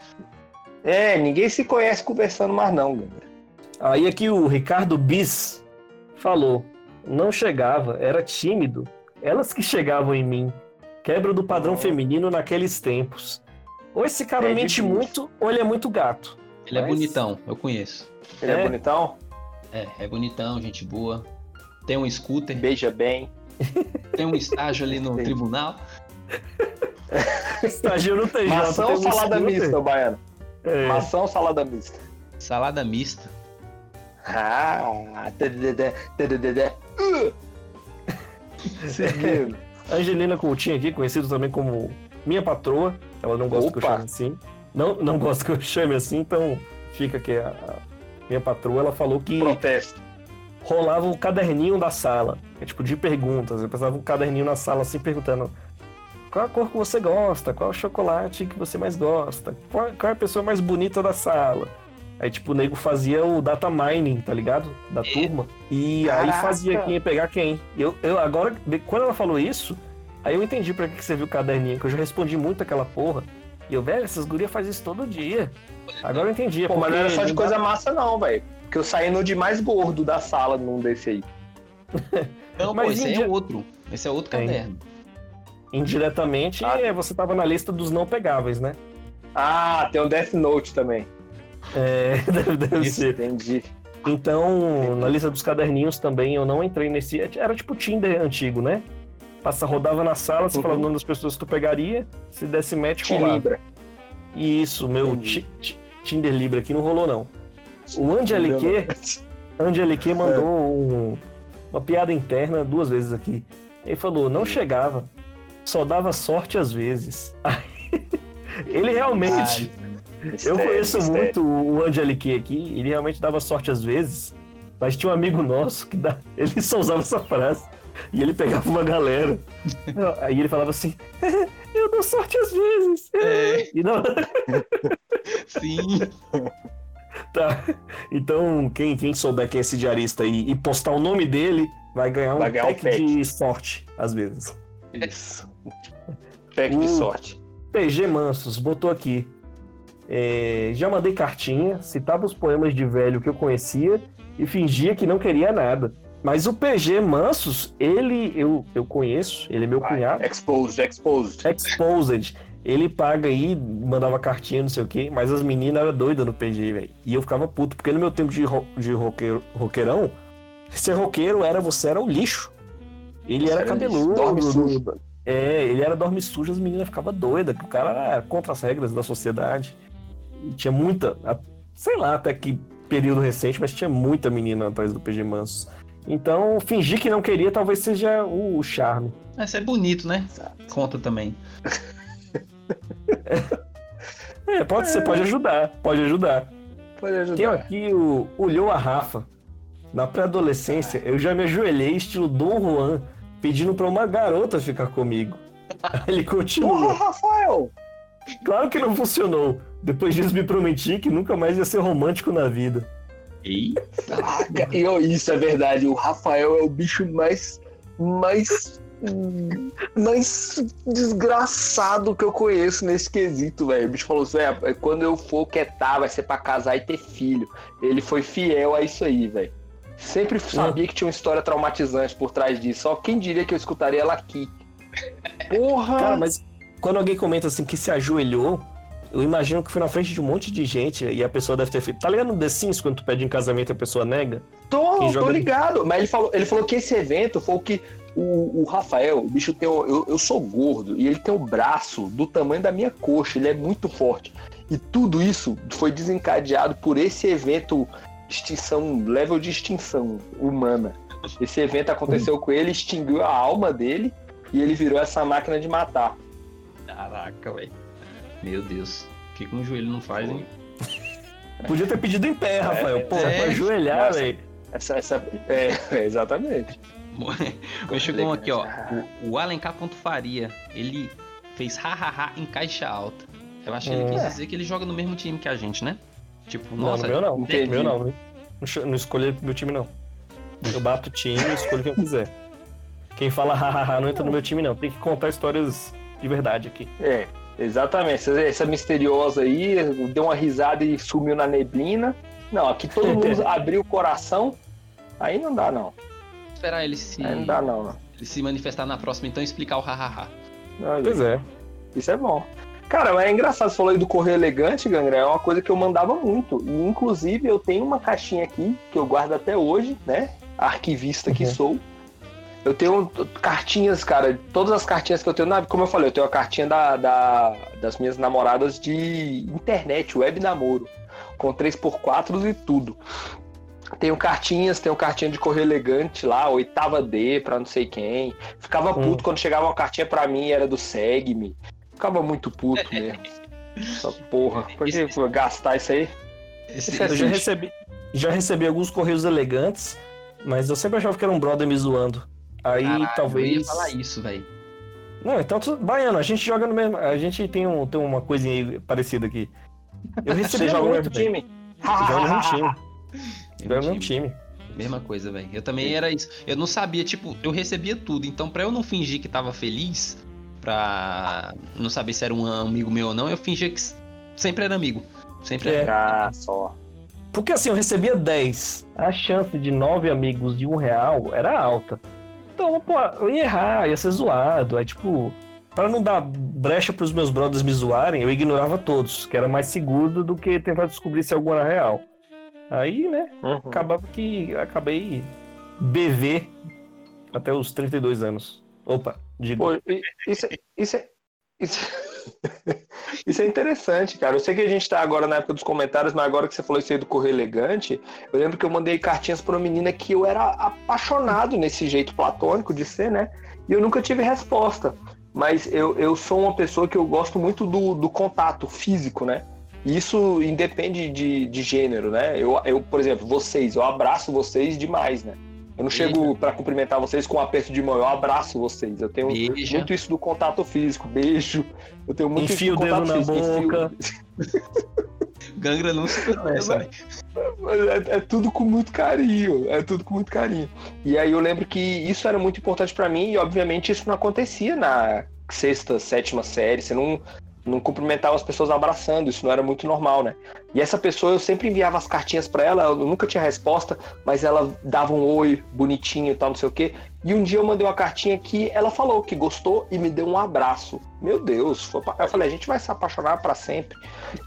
Speaker 4: É, ninguém se conhece conversando mais não, galera.
Speaker 3: Aí aqui o Ricardo Bis falou: não chegava, era tímido. Elas que chegavam em mim. Quebra do padrão
Speaker 4: Oh.
Speaker 3: feminino naqueles tempos. Ou esse cara
Speaker 4: É
Speaker 3: mente
Speaker 4: difícil.
Speaker 3: muito, ou ele é muito gato.
Speaker 5: Ele é
Speaker 3: Mas-
Speaker 5: bonitão, eu conheço.
Speaker 4: Ele é,
Speaker 3: É.
Speaker 4: bonitão?
Speaker 5: É, é bonitão, gente boa. Tem um scooter,
Speaker 4: Beija bem.
Speaker 5: tem um estágio ali no <laughs> tribunal. <laughs>
Speaker 3: Estágio não tem tem
Speaker 4: ou
Speaker 3: um
Speaker 4: salada
Speaker 3: scooter.
Speaker 4: mista, baiano?
Speaker 3: É.
Speaker 4: Maçã ou salada mista?
Speaker 5: Salada mista.
Speaker 4: Ah! Seguindo. <laughs>
Speaker 3: Angelina Coutinho aqui, conhecido também como minha patroa. Ela não gosta que eu
Speaker 4: Opa.
Speaker 3: chame assim. Não, não <laughs> gosta que eu chame assim, então fica aqui a, a minha patroa. Ela falou que
Speaker 4: Protesto.
Speaker 3: rolava um caderninho da sala. É tipo de perguntas. Eu passava um caderninho na sala assim perguntando qual a cor que você gosta, qual é o chocolate que você mais gosta, qual, qual é a pessoa mais bonita da sala. Aí, tipo, o nego fazia o data mining, tá ligado? Da turma. E aí
Speaker 4: Caraca.
Speaker 3: fazia quem ia pegar quem. Eu, eu agora, quando ela falou isso, aí eu entendi pra que que serviu o caderninho, que eu já respondi muito aquela porra. E eu, velho, essas gurias fazem isso todo dia. Agora eu entendi. é
Speaker 4: Pô, mas não era só de
Speaker 3: dá-
Speaker 4: coisa massa não, velho. Porque eu saí no de mais gordo da sala num desse aí. <laughs>
Speaker 5: Não,
Speaker 3: Mas
Speaker 5: pô, esse aí é outro. Esse é outro
Speaker 3: Tem.
Speaker 5: caderno.
Speaker 3: Indiretamente,
Speaker 4: Ah.
Speaker 3: é, você tava na lista dos não pegáveis, né?
Speaker 4: Ah, tem um Death Note também.
Speaker 3: É, <laughs> deve, deve
Speaker 5: Isso.
Speaker 3: ser.
Speaker 4: Entendi.
Speaker 3: Então, na lista dos caderninhos também eu não entrei nesse. Era tipo Tinder antigo, né? Passa, rodava na sala, você
Speaker 4: Uhum.
Speaker 3: falava o nome das pessoas que tu pegaria, se desse match, rolava.
Speaker 4: lembra?
Speaker 3: Isso, meu
Speaker 4: Entendi.
Speaker 3: ti- ti- Tinder Libra aqui não rolou, não. O Angelique, <laughs> Angelique mandou um- uma piada interna duas vezes aqui. Ele falou, não chegava, só dava sorte às vezes. <laughs> Ele realmente. Eu conheço
Speaker 4: mistério.
Speaker 3: muito o Angelique aqui, ele realmente dava sorte às vezes, mas tinha um amigo nosso que dá- <laughs> ele só usava essa frase. E ele pegava uma galera. <laughs> Aí ele falava assim: Eu dou sorte às vezes.
Speaker 5: É.
Speaker 3: E não,
Speaker 5: Sim.
Speaker 3: tá. Então, quem, quem souber quem é esse diarista aí e postar o nome dele, vai ganhar um
Speaker 4: Vai ganhar um
Speaker 3: pack,
Speaker 4: pack.
Speaker 3: de sorte, às vezes.
Speaker 4: Isso. Pack de
Speaker 3: Uh.
Speaker 4: sorte.
Speaker 3: PG Mansos botou aqui. É, já mandei cartinha, citava os poemas de velho que eu conhecia e fingia que não queria nada. Mas o PG Mansos, ele eu, eu conheço, ele é meu
Speaker 4: Vai.
Speaker 3: cunhado,
Speaker 4: Exposed, exposed.
Speaker 3: Exposed. Ele paga aí, mandava cartinha, não sei o quê, mas as meninas eram doidas no PG, velho. E eu ficava puto, porque no meu tempo de, ro de roqueiro, roqueirão, ser roqueiro era você era um lixo. Ele era cabeludo. É, ele era dorme sujo, as meninas ficavam doidas, que o cara era contra as regras da sociedade. E tinha muita, a- sei lá até que período recente, mas tinha muita menina atrás do PG Mansos. Então, fingir que não queria talvez seja o, o charme.
Speaker 5: Mas é bonito, né? Conta também. <laughs>
Speaker 3: É, pode ser, pode ajudar, pode ajudar.
Speaker 4: Pode ajudar.
Speaker 3: Tem aqui o Olhou a Rafa. Na pré-adolescência, eu já me ajoelhei estilo Dom Juan, pedindo pra uma garota ficar comigo. <laughs> Ele
Speaker 4: Porra,
Speaker 3: continua.
Speaker 4: Rafael!
Speaker 3: Claro que não funcionou. Depois disso me prometi que nunca mais ia ser romântico na vida.
Speaker 5: E
Speaker 4: Caraca, e, ó, isso é verdade. O Rafael é o bicho mais. mais. mais desgraçado que eu conheço nesse quesito, velho. O bicho falou assim: "É, quando eu for quietar, vai ser pra casar e ter filho. Ele foi fiel a isso aí, velho. Sempre sabia que tinha uma história traumatizante por trás disso. Só quem diria que eu escutaria ela aqui? Porra!
Speaker 3: Cara, mas quando alguém comenta assim que se ajoelhou, eu imagino que foi na frente de um monte de gente e a pessoa deve ter feito. Tá ligado no The Sims quando tu pede em casamento e a pessoa nega?
Speaker 4: Tô,
Speaker 3: Quem
Speaker 4: tô ligado. Mas ele falou, ele falou que esse evento foi o que o, o Rafael, o bicho tem. o- Eu, eu sou gordo e ele tem o braço do tamanho da minha coxa, ele é muito forte. E tudo isso foi desencadeado por esse evento extinção, level de extinção humana. Esse evento aconteceu com ele, extinguiu a alma dele e ele virou essa máquina de matar.
Speaker 5: Caraca, velho. Meu Deus. O que, que um joelho não faz, hein? <laughs>
Speaker 3: Podia ter pedido em pé, Rafael. Pô,
Speaker 5: é.
Speaker 3: pra ajoelhar,
Speaker 4: Nossa.
Speaker 3: velho.
Speaker 4: Essa, essa, é, exatamente. <laughs>
Speaker 5: Mas chegou um aqui, ó. O, o Alencar.faria, ele fez hahaha em caixa alta. Eu acho que ele
Speaker 3: Hum.
Speaker 5: quis dizer que ele joga no mesmo time que a gente, né? Tipo,
Speaker 3: Não,
Speaker 5: nossa,
Speaker 3: no meu não. meu não. Não, escolhi meu time, não. Eu bato o time e escolho quem eu quiser. Quem fala <laughs> hahaha não entra no meu time, não. Tem que contar histórias de verdade aqui.
Speaker 4: É, exatamente. Essa, essa misteriosa aí deu uma risada e sumiu na neblina. Não, aqui todo mundo <laughs> abriu o coração. Aí não dá, não.
Speaker 5: esperar ele se,
Speaker 4: Aí não dá, não.
Speaker 5: ele se manifestar na próxima, então explicar o hahaha.
Speaker 4: Não,
Speaker 3: Pois é.
Speaker 4: Isso é bom. Cara, é engraçado, você falou aí do correio elegante, Gangra, é uma coisa que eu mandava muito. E, inclusive, eu tenho uma caixinha aqui, que eu guardo até hoje, né? Arquivista que
Speaker 3: Uhum.
Speaker 4: sou. Eu tenho cartinhas, cara, todas as cartinhas que eu tenho, como eu falei, eu tenho a cartinha da, da- das minhas namoradas de internet, web namoro, com 3x4 e tudo. Tenho cartinhas, tenho cartinha de correio elegante lá, oitava D pra não sei quem. Ficava
Speaker 3: Hum.
Speaker 4: puto quando chegava uma cartinha pra mim, era do Segue-me. Ficava muito puto mesmo. <laughs> Essa porra. Por que eu vou gastar isso aí?
Speaker 5: Esse,
Speaker 4: Isso é
Speaker 3: Eu já recebi, já recebi alguns correios elegantes, mas eu sempre achava que era um brother me zoando. Aí
Speaker 5: Caralho, Eu ia
Speaker 3: talvez.
Speaker 5: falar isso, velho.
Speaker 3: Não, então, tu- Baiano, a gente joga no mesmo. A gente tem, um, tem uma coisinha aí parecida aqui. Eu <laughs> recebi
Speaker 4: Você joga no
Speaker 3: muito,
Speaker 4: mesmo time?
Speaker 3: Joga no mesmo time. <laughs> Joga no Mesmo time.
Speaker 5: Mesma coisa, velho. Eu também era isso. Eu não sabia, tipo, eu recebia tudo. Então, pra eu não fingir que tava feliz, pra não saber se era um amigo meu ou não, eu fingia que sempre era amigo. Sempre
Speaker 3: É.
Speaker 5: era.
Speaker 4: Ah, só.
Speaker 3: Porque assim, eu recebia 10. A chance de 9 amigos de um real era alta. Então, pô, eu ia errar, ia ser zoado. Aí, tipo, pra não dar brecha pros meus brothers me zoarem, eu ignorava todos, que era mais seguro do que tentar descobrir se algum era real. Aí, né,
Speaker 4: Uhum.
Speaker 3: acabava que acabei BV até os 32 anos. Opa, digo.
Speaker 4: Pô, e- isso, é- isso, é- isso, <laughs> isso é interessante, cara. Eu sei que a gente tá agora na época dos comentários, mas agora que você falou isso aí do Correio Elegante, eu lembro que eu mandei cartinhas pra uma menina que eu era apaixonado nesse jeito platônico de ser, né? E eu nunca tive resposta. Mas eu, eu sou uma pessoa que eu gosto muito do, do contato físico, né? E Isso independe de, de gênero, né? Eu, eu, por exemplo, vocês, eu abraço vocês demais, né? Eu não chego pra cumprimentar vocês com um aperto de mão, eu abraço vocês. Eu tenho
Speaker 5: Beija.
Speaker 4: muito isso do contato físico, beijo. Eu tenho muito
Speaker 3: Enfia
Speaker 4: isso
Speaker 3: o
Speaker 4: do
Speaker 3: dedo
Speaker 4: contato
Speaker 3: na
Speaker 4: físico. enfio-
Speaker 3: boca. <laughs>
Speaker 5: Gangra não essa, velho.
Speaker 4: É, é tudo com muito carinho, é tudo com muito carinho. E aí eu lembro que isso era muito importante pra mim e obviamente isso não acontecia na sexta, sétima série, você não não cumprimentava as pessoas abraçando, isso não era muito normal, né? E essa pessoa eu sempre enviava as cartinhas pra ela, eu nunca tinha resposta, mas ela dava um oi bonitinho e tal, não sei o quê. E um dia eu mandei uma cartinha que ela falou que gostou e me deu um abraço. Meu Deus, foi eu falei, a gente vai se apaixonar pra sempre.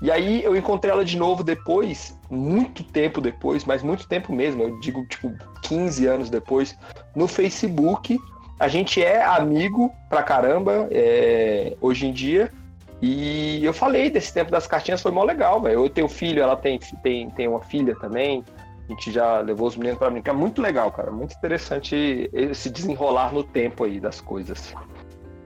Speaker 4: E aí eu encontrei ela de novo depois, muito tempo depois, mas muito tempo mesmo, eu digo tipo 15 anos depois, no Facebook. A gente é amigo pra caramba é, hoje em dia. E eu falei desse tempo das cartinhas, foi mó legal, velho. Eu tenho filho, ela tem, tem, tem uma filha também. A gente já levou os meninos pra brincar. Muito legal, cara. Muito interessante esse desenrolar no tempo aí das coisas.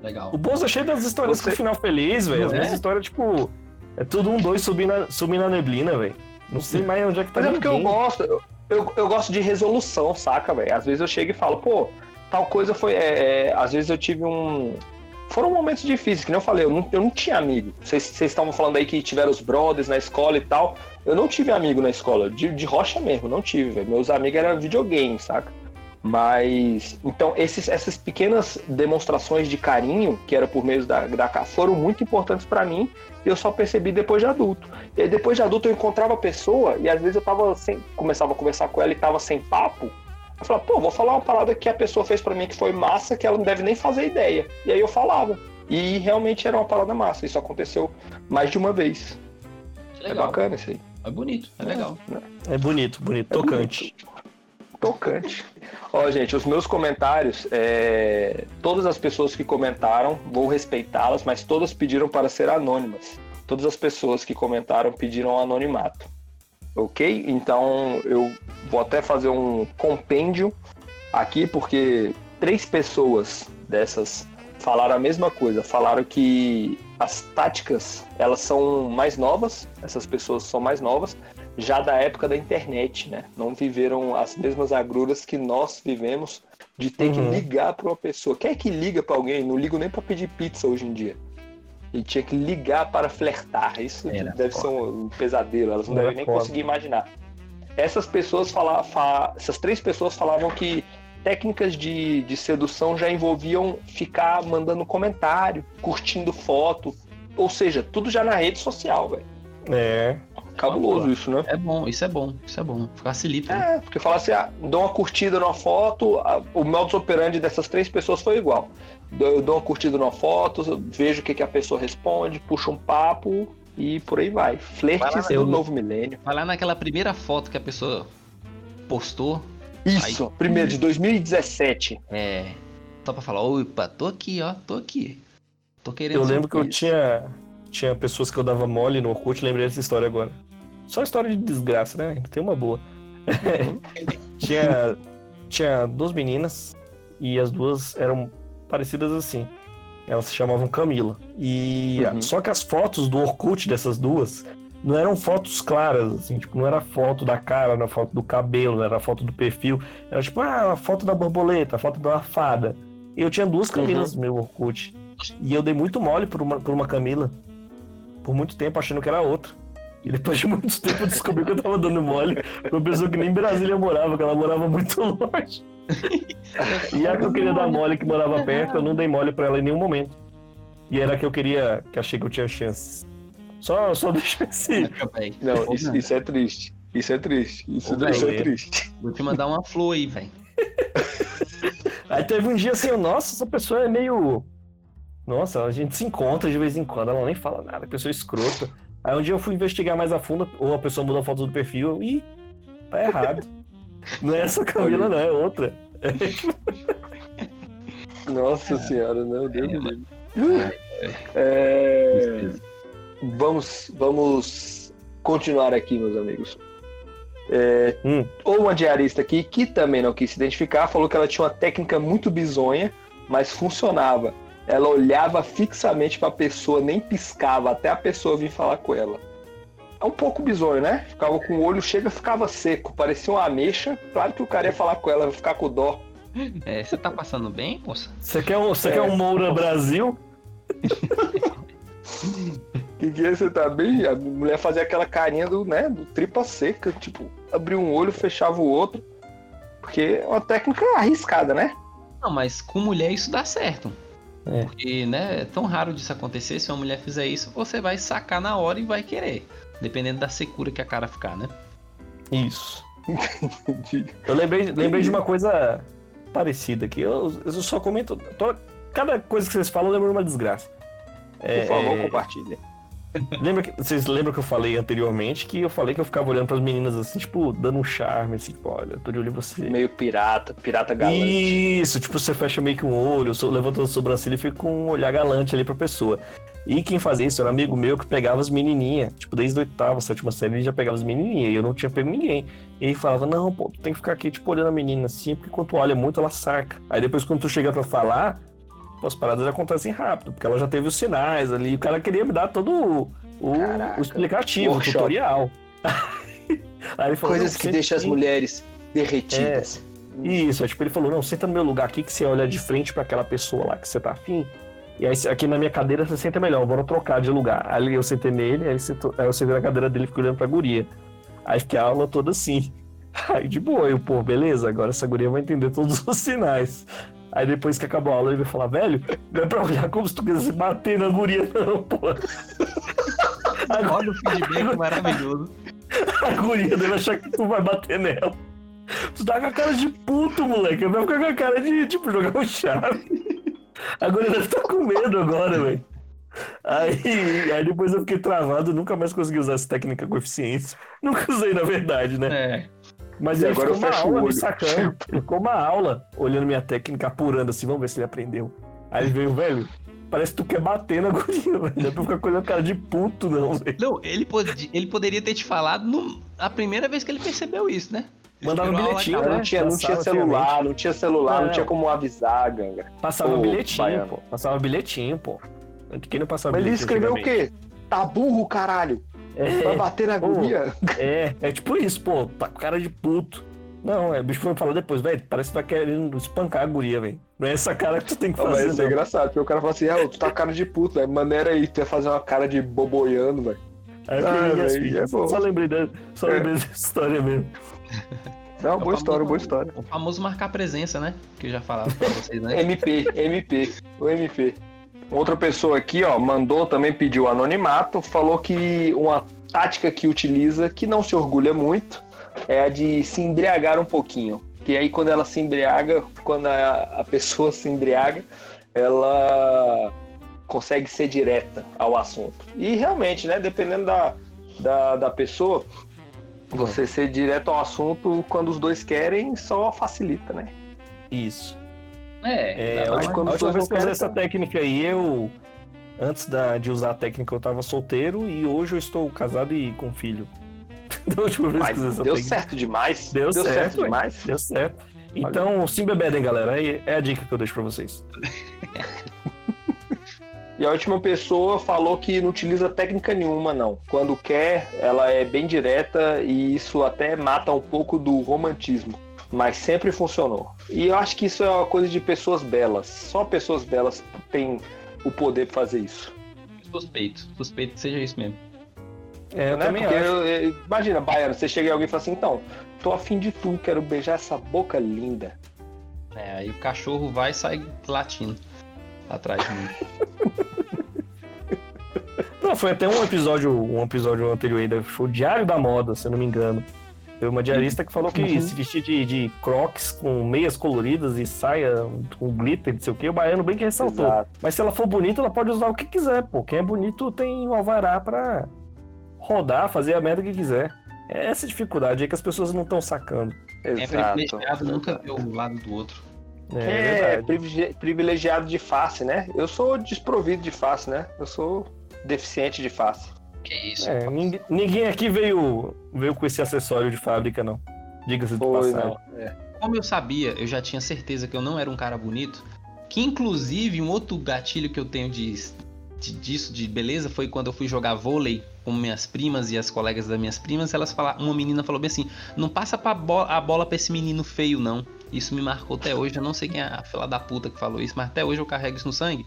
Speaker 5: Legal.
Speaker 3: O Bozo é cheio das histórias
Speaker 4: Você-
Speaker 3: com final feliz, velho. As
Speaker 5: É?
Speaker 3: minhas histórias, tipo, é tudo um dois subindo na, subindo na neblina, velho. Não sei mais onde é que tá
Speaker 4: Mas é porque eu gosto, eu, eu, eu gosto de resolução, saca, velho? Às vezes eu chego e falo, pô, tal coisa foi. é, é, às vezes eu tive um. Foram momentos difíceis, que nem eu falei, eu não, eu não tinha amigo. Vocês estavam falando aí que tiveram os brothers na escola e tal. Eu não tive amigo na escola, de, de rocha mesmo, não tive, velho. Meus amigos eram videogame, saca? Mas. Então, esses, essas pequenas demonstrações de carinho, que era por meio da, da foram muito importantes pra mim. E eu só percebi depois de adulto. E depois de adulto, eu encontrava a pessoa e às vezes eu tava sem. Começava a conversar com ela e tava sem papo. Eu falava, pô, vou falar uma parada que a pessoa fez pra mim que foi massa, que ela não deve nem fazer ideia. E aí eu falava. E realmente era uma parada massa. Isso aconteceu mais de uma vez. É bacana isso aí.
Speaker 5: É bonito, é legal.
Speaker 3: É bonito, bonito,
Speaker 4: É
Speaker 3: tocante.
Speaker 4: Tocante. Ó, gente, os meus comentários, é, todas as pessoas que comentaram, vou respeitá-las, mas todas pediram para ser anônimas. Todas as pessoas que comentaram pediram anonimato. Ok? Então eu vou até fazer um compêndio aqui, porque três pessoas dessas falaram a mesma coisa. Falaram que as táticas elas são mais novas, essas pessoas são mais novas, já da época da internet, né? Não viveram as mesmas agruras que nós vivemos de ter que
Speaker 3: Uhum.
Speaker 4: ligar para uma pessoa. Quem é que liga para alguém? Não ligo nem para pedir pizza hoje em dia. E tinha que ligar para flertar. Isso
Speaker 5: Era
Speaker 4: deve ser um, pesadelo. Elas não
Speaker 3: Era
Speaker 4: devem nem
Speaker 3: foda.
Speaker 4: conseguir imaginar. Essas pessoas falavam, fa- essas três pessoas falavam que técnicas de, de sedução já envolviam ficar mandando comentário, curtindo foto, ou seja, tudo já na rede social, velho.
Speaker 3: É.
Speaker 4: Cabuloso isso, né?
Speaker 5: É bom, isso é bom, isso é bom. Facilita. né?
Speaker 4: É, porque falar assim, ah, dou uma curtida numa foto, a- o modus operandi dessas três pessoas foi igual. Dou- Eu dou uma curtida numa foto, vejo o que, que a pessoa responde, puxo um papo e por aí vai. Flertes
Speaker 5: eu-
Speaker 4: do novo milênio.
Speaker 5: Vai lá naquela primeira foto que a pessoa postou,
Speaker 4: Isso, primeiro de 2017.
Speaker 5: é. Só pra falar, opa, tô aqui, ó, tô aqui. Tô querendo.
Speaker 3: Eu lembro que eu
Speaker 5: isso.
Speaker 3: tinha, tinha pessoas que eu dava mole no Orkut, lembrei dessa história agora. Só história de desgraça, né? Tem uma boa. <laughs> tinha, tinha duas meninas e as duas eram parecidas assim. Elas se chamavam Camila. E
Speaker 4: Uhum.
Speaker 3: só que as fotos do Orkut dessas duas não eram fotos claras, assim, tipo, não era foto da cara, não era foto do cabelo, não era foto do perfil. Era tipo, ah, a foto da borboleta, a foto da fada. E eu tinha duas Camilas no meu Orkut. E eu dei muito mole por uma, por uma Camila. Por muito tempo, achando que era outra. E depois de muito tempo eu descobri que eu tava dando mole pra uma pessoa que nem em Brasília morava, que ela morava muito <laughs> longe. E a que eu queria dar mole, que morava perto, eu não dei mole pra ela em nenhum momento. E era a que eu queria, que achei que eu tinha chance. Só, só deixa esse.
Speaker 5: Véi,
Speaker 4: Não, isso, isso é triste. Isso é triste. Isso,
Speaker 5: Ô,
Speaker 4: isso é triste.
Speaker 5: Vou te mandar uma flor aí, velho. <laughs>
Speaker 3: Aí teve um dia assim, nossa, essa pessoa é meio. Nossa, a gente se encontra de vez em quando, ela nem fala nada, pessoa escrota. Aí um dia eu fui investigar mais a fundo, ou a pessoa mudou a foto do perfil, e tá errado. Não é essa Camila, não, é outra. <laughs>
Speaker 4: Nossa senhora, meu Deus do livre. É, vamos, vamos continuar aqui, meus amigos. É,
Speaker 3: Hum.
Speaker 4: Ou uma diarista aqui que também não quis se identificar, falou que ela tinha uma técnica muito bizonha, mas funcionava. Ela olhava fixamente pra pessoa, nem piscava, até a pessoa vir falar com ela. É um pouco bizonho, né? Ficava com o olho, chega, ficava seco, parecia uma ameixa. Claro que o cara ia falar com ela, ia ficar com dó.
Speaker 5: É, você tá passando bem, moça?
Speaker 3: Você quer um, você
Speaker 4: É.
Speaker 3: quer um Moura Brasil? <laughs>
Speaker 4: Que que é, você tá bem? A mulher fazia aquela carinha do, né, do tripa seca, tipo, abria um olho, fechava o outro. Porque é uma técnica arriscada, né?
Speaker 5: Não, mas com mulher isso dá certo.
Speaker 3: É.
Speaker 5: Porque, né, é tão raro disso acontecer. Se uma mulher fizer isso, você vai sacar na hora e vai querer. Dependendo da secura que a cara ficar, né?
Speaker 3: Isso. Eu lembrei, lembrei de uma coisa parecida aqui. Eu, eu só comento. toda- cada coisa que vocês falam lembra uma desgraça. É,
Speaker 4: Por favor,
Speaker 3: é,
Speaker 4: compartilhe.
Speaker 3: lembra que, vocês lembram que eu falei anteriormente que eu falei que eu ficava olhando pras meninas assim, tipo, dando um charme, assim, tipo, olha, eu tô de olho em você.
Speaker 4: Meio pirata, pirata galante.
Speaker 3: Isso, tipo, você fecha meio que um olho, levanta a sobrancelha e fica com um olhar galante ali pra pessoa. E quem fazia isso era um amigo meu que pegava as menininhas. Tipo, desde a oitava, sétima série, ele já pegava as menininhas. E eu não tinha pego ninguém. E ele falava, não, pô, tu tem que ficar aqui, tipo, olhando a menina assim, porque quando tu olha muito, ela saca. Aí depois, quando tu chega pra falar, pô, as paradas acontecem rápido, porque ela já teve os sinais ali. O cara queria me dar todo o, o- o explicativo, o tutorial. <laughs> Aí falou,
Speaker 4: Coisas
Speaker 3: "Não,
Speaker 4: que deixam as
Speaker 3: aqui."
Speaker 4: mulheres derretidas.
Speaker 3: Isso, aí, tipo, ele falou, não, senta no meu lugar aqui que você olha de frente pra aquela pessoa lá que você tá afim. E aí aqui na minha cadeira você senta melhor, vamos trocar de lugar. Aí eu sentei nele, aí, sentou- aí eu sentei na cadeira dele e fiquei olhando pra guria. Aí fiquei a aula toda assim. <laughs> Aí de boa, eu, pô, beleza, agora essa guria vai entender todos os sinais. Aí depois que acabou a aula, ele vai falar, velho, não é pra olhar como se tu quisesse bater na guria, não, pô. <laughs>
Speaker 5: Olha o feedback maravilhoso. <laughs>
Speaker 3: a guria deve achar que tu vai bater nela. Tu tá com a cara de puto, moleque. Vai ficar com a cara de, tipo, jogar um chave. A deve estar com medo agora, velho. Aí, aí depois eu fiquei travado, nunca mais consegui usar essa técnica com eficiência. <laughs> Nunca usei, na verdade, né?
Speaker 5: É.
Speaker 3: Mas
Speaker 4: E
Speaker 3: ele
Speaker 4: agora
Speaker 3: ficou
Speaker 4: eu
Speaker 3: uma aula me sacando. Ficou uma aula olhando minha técnica, apurando assim, vamos ver se ele aprendeu. Aí ele veio, velho, parece que tu quer bater na <laughs> guria, velho. Não é pra ficar com cara de puto, não, velho.
Speaker 5: Não, ele, pode, ele poderia ter te falado no, a primeira vez que ele percebeu isso, né? Ele
Speaker 3: Mandava
Speaker 5: esperou a aula
Speaker 3: bilhetinho,
Speaker 5: acabar.
Speaker 3: né?
Speaker 4: Não tinha, não tinha celular, não tinha celular, não
Speaker 3: Não.
Speaker 4: tinha como avisar, ganga.
Speaker 3: Passava
Speaker 4: Ô,
Speaker 3: bilhetinho,
Speaker 4: baiano.
Speaker 3: pô. Passava bilhetinho, pô. Quem não passava
Speaker 4: Mas ele
Speaker 3: bilhetinho
Speaker 4: escreveu o quê? Tá burro, caralho. Vai
Speaker 3: É,
Speaker 4: bater na guria.
Speaker 3: é, é tipo isso, pô. Tá com cara de puto. Não, é, o bicho foi me falar depois, velho. Parece que tá querendo espancar a guria, velho. Não é essa cara que tu tem que
Speaker 4: Não, mas
Speaker 3: fazer,
Speaker 4: isso é
Speaker 3: não.
Speaker 4: engraçado, porque o cara fala assim, ah, tu tá com cara de puto, velho. Maneira aí, tu ia fazer uma cara de boboiano, velho. Ah,
Speaker 3: fiquei, "Yes,
Speaker 4: velho,
Speaker 3: filho."
Speaker 4: é bom.
Speaker 3: Só lembrei, da, só
Speaker 4: É.
Speaker 3: lembrei dessa história mesmo.
Speaker 5: É o
Speaker 4: boa história,
Speaker 5: famoso-
Speaker 4: boa história.
Speaker 5: O famoso marcar presença, né? Que eu já falava pra vocês, né? <laughs>
Speaker 4: MP, MP, o MP. Outra pessoa aqui, ó, mandou também pediu anonimato, falou que uma tática que utiliza, que não se orgulha muito, é a de se embriagar um pouquinho. Que aí quando ela se embriaga, quando a, a pessoa se embriaga, ela consegue ser direta ao assunto. E realmente, né, dependendo da, da, da pessoa, você ser direto ao assunto quando os dois querem só facilita, né?
Speaker 3: Isso.
Speaker 5: É,
Speaker 3: É,
Speaker 4: mas quando
Speaker 3: a última vez que eu usei essa
Speaker 4: não
Speaker 3: técnica aí, eu. Antes da, de usar a técnica, eu tava solteiro e hoje eu estou casado e com filho. <laughs> da última vez que eu usei
Speaker 4: Mas
Speaker 3: essa
Speaker 4: deu
Speaker 3: técnica.
Speaker 4: certo demais.
Speaker 3: Deu certo, ué.
Speaker 4: demais.
Speaker 3: Deu certo. Então, sim bebedem, galera. É, é a dica que eu deixo pra vocês. <laughs>
Speaker 4: E a última pessoa falou que não utiliza técnica nenhuma, não. Quando quer, ela é bem direta e isso até mata um pouco do romantismo. Mas sempre funcionou. E eu acho que isso é uma coisa de pessoas belas. Só pessoas belas têm o poder de fazer isso.
Speaker 5: Suspeito. Suspeito que seja isso mesmo.
Speaker 3: É, eu
Speaker 4: Né?
Speaker 3: também
Speaker 4: Porque
Speaker 3: acho.
Speaker 4: eu- eu- imagina, Baiano, você chega e alguém fala assim, então, tô afim de tu, quero beijar essa boca linda.
Speaker 5: É, aí o cachorro vai e sai latindo atrás de mim. <laughs>
Speaker 3: Não, foi até um episódio, um episódio anterior ainda. Foi o Diário da Moda, se eu não me engano. Teve uma diarista que falou que
Speaker 4: Uhum.
Speaker 3: se vestir de, de crocs com meias coloridas e saia com glitter, não sei o que, o baiano bem que ressaltou.
Speaker 4: Exato.
Speaker 3: Mas se ela for bonita, ela pode usar o que quiser, pô. Quem é bonito tem o alvará pra rodar, fazer a merda que quiser. É essa dificuldade aí que as pessoas não estão sacando.
Speaker 5: É
Speaker 4: Exato.
Speaker 5: privilegiado nunca ver o lado do outro.
Speaker 3: É,
Speaker 4: É, privilegiado de face, né? Eu sou desprovido de face, né? Eu sou deficiente de face.
Speaker 5: Que isso?
Speaker 3: É, ninguém, ninguém aqui veio, veio com esse acessório de fábrica, não. Diga-se de passagem.
Speaker 4: não. É.
Speaker 5: Como eu sabia, eu já tinha certeza que eu não era um cara bonito. Que inclusive um outro gatilho que eu tenho de, de- disso, de beleza, foi quando eu fui jogar vôlei com minhas primas e as colegas das minhas primas. Elas falaram, uma menina falou bem assim: não passa pra bo- a bola pra esse menino feio, não. Isso me marcou até hoje. Eu não sei quem é a fila da puta que falou isso, mas até hoje eu carrego isso no sangue.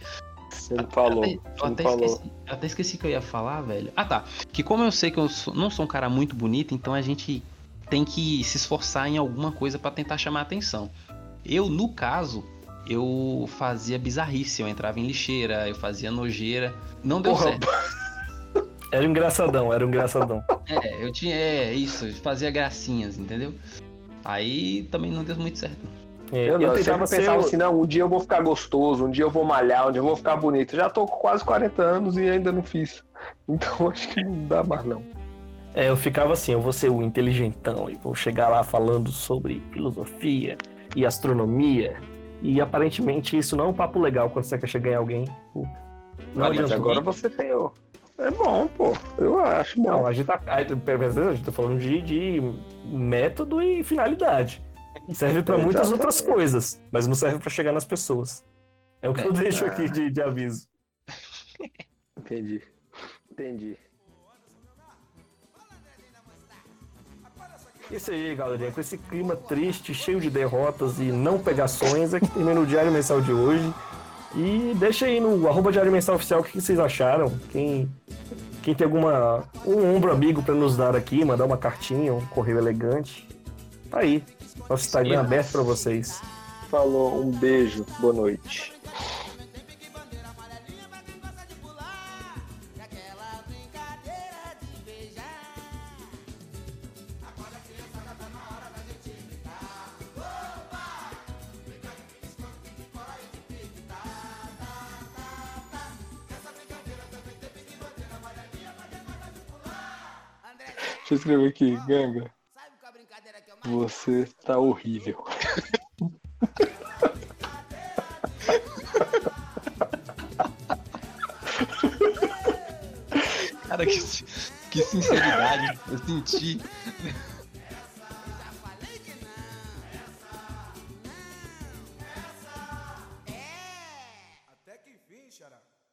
Speaker 4: Você não falou.
Speaker 5: Até, eu até
Speaker 4: falou.
Speaker 5: esqueci, até esqueci que eu ia falar, velho. Ah, tá. Que como eu sei que eu sou- não sou um cara muito bonito, então a gente tem que se esforçar em alguma coisa pra tentar chamar atenção. Eu, no caso, eu fazia bizarrice. Eu entrava em lixeira, eu fazia nojeira. Não deu
Speaker 4: Porra,
Speaker 5: certo. <laughs>
Speaker 3: Era um engraçadão, era um engraçadão.
Speaker 5: É, eu tinha. É, isso, eu fazia gracinhas, entendeu? Aí também não deu muito certo.
Speaker 3: É,
Speaker 4: Eu, não, eu
Speaker 3: tentava
Speaker 4: pensava
Speaker 3: ser o-
Speaker 4: assim, não, um dia eu vou ficar gostoso, um dia eu vou malhar, um dia eu vou ficar bonito. Já tô com quase 40 anos e ainda não fiz. Então <laughs> acho que não dá mais não.
Speaker 3: É, eu ficava assim, eu vou ser o inteligentão e vou chegar lá falando sobre filosofia e astronomia. E aparentemente isso não é um papo legal quando você quer chegar em alguém. Não
Speaker 4: Mas agora você tem o... É bom, pô. Eu acho bom.
Speaker 3: Não, a gente tá, a a gente tá falando de, de método e finalidade. Serve pra muitas outras coisas, mas não serve pra chegar nas pessoas. É o que eu
Speaker 5: É.
Speaker 3: deixo aqui de, de aviso.
Speaker 4: Entendi. Entendi.
Speaker 3: Isso aí, galerinha. Com esse clima triste, cheio de derrotas e não pegações, é que termina o Diário Mensal de hoje. E deixa aí no arroba Diário Mensal Oficial o que vocês acharam. Quem, quem tem alguma. um ombro amigo pra nos dar aqui, mandar uma cartinha, um correio elegante. Tá aí. Nosso Instagram
Speaker 5: Sim.
Speaker 3: aberto pra vocês.
Speaker 4: Falou, um beijo, boa noite.
Speaker 2: Deixa eu escrever aqui, Ganga. Você tá horrível.
Speaker 5: Cara, que, que sinceridade eu senti.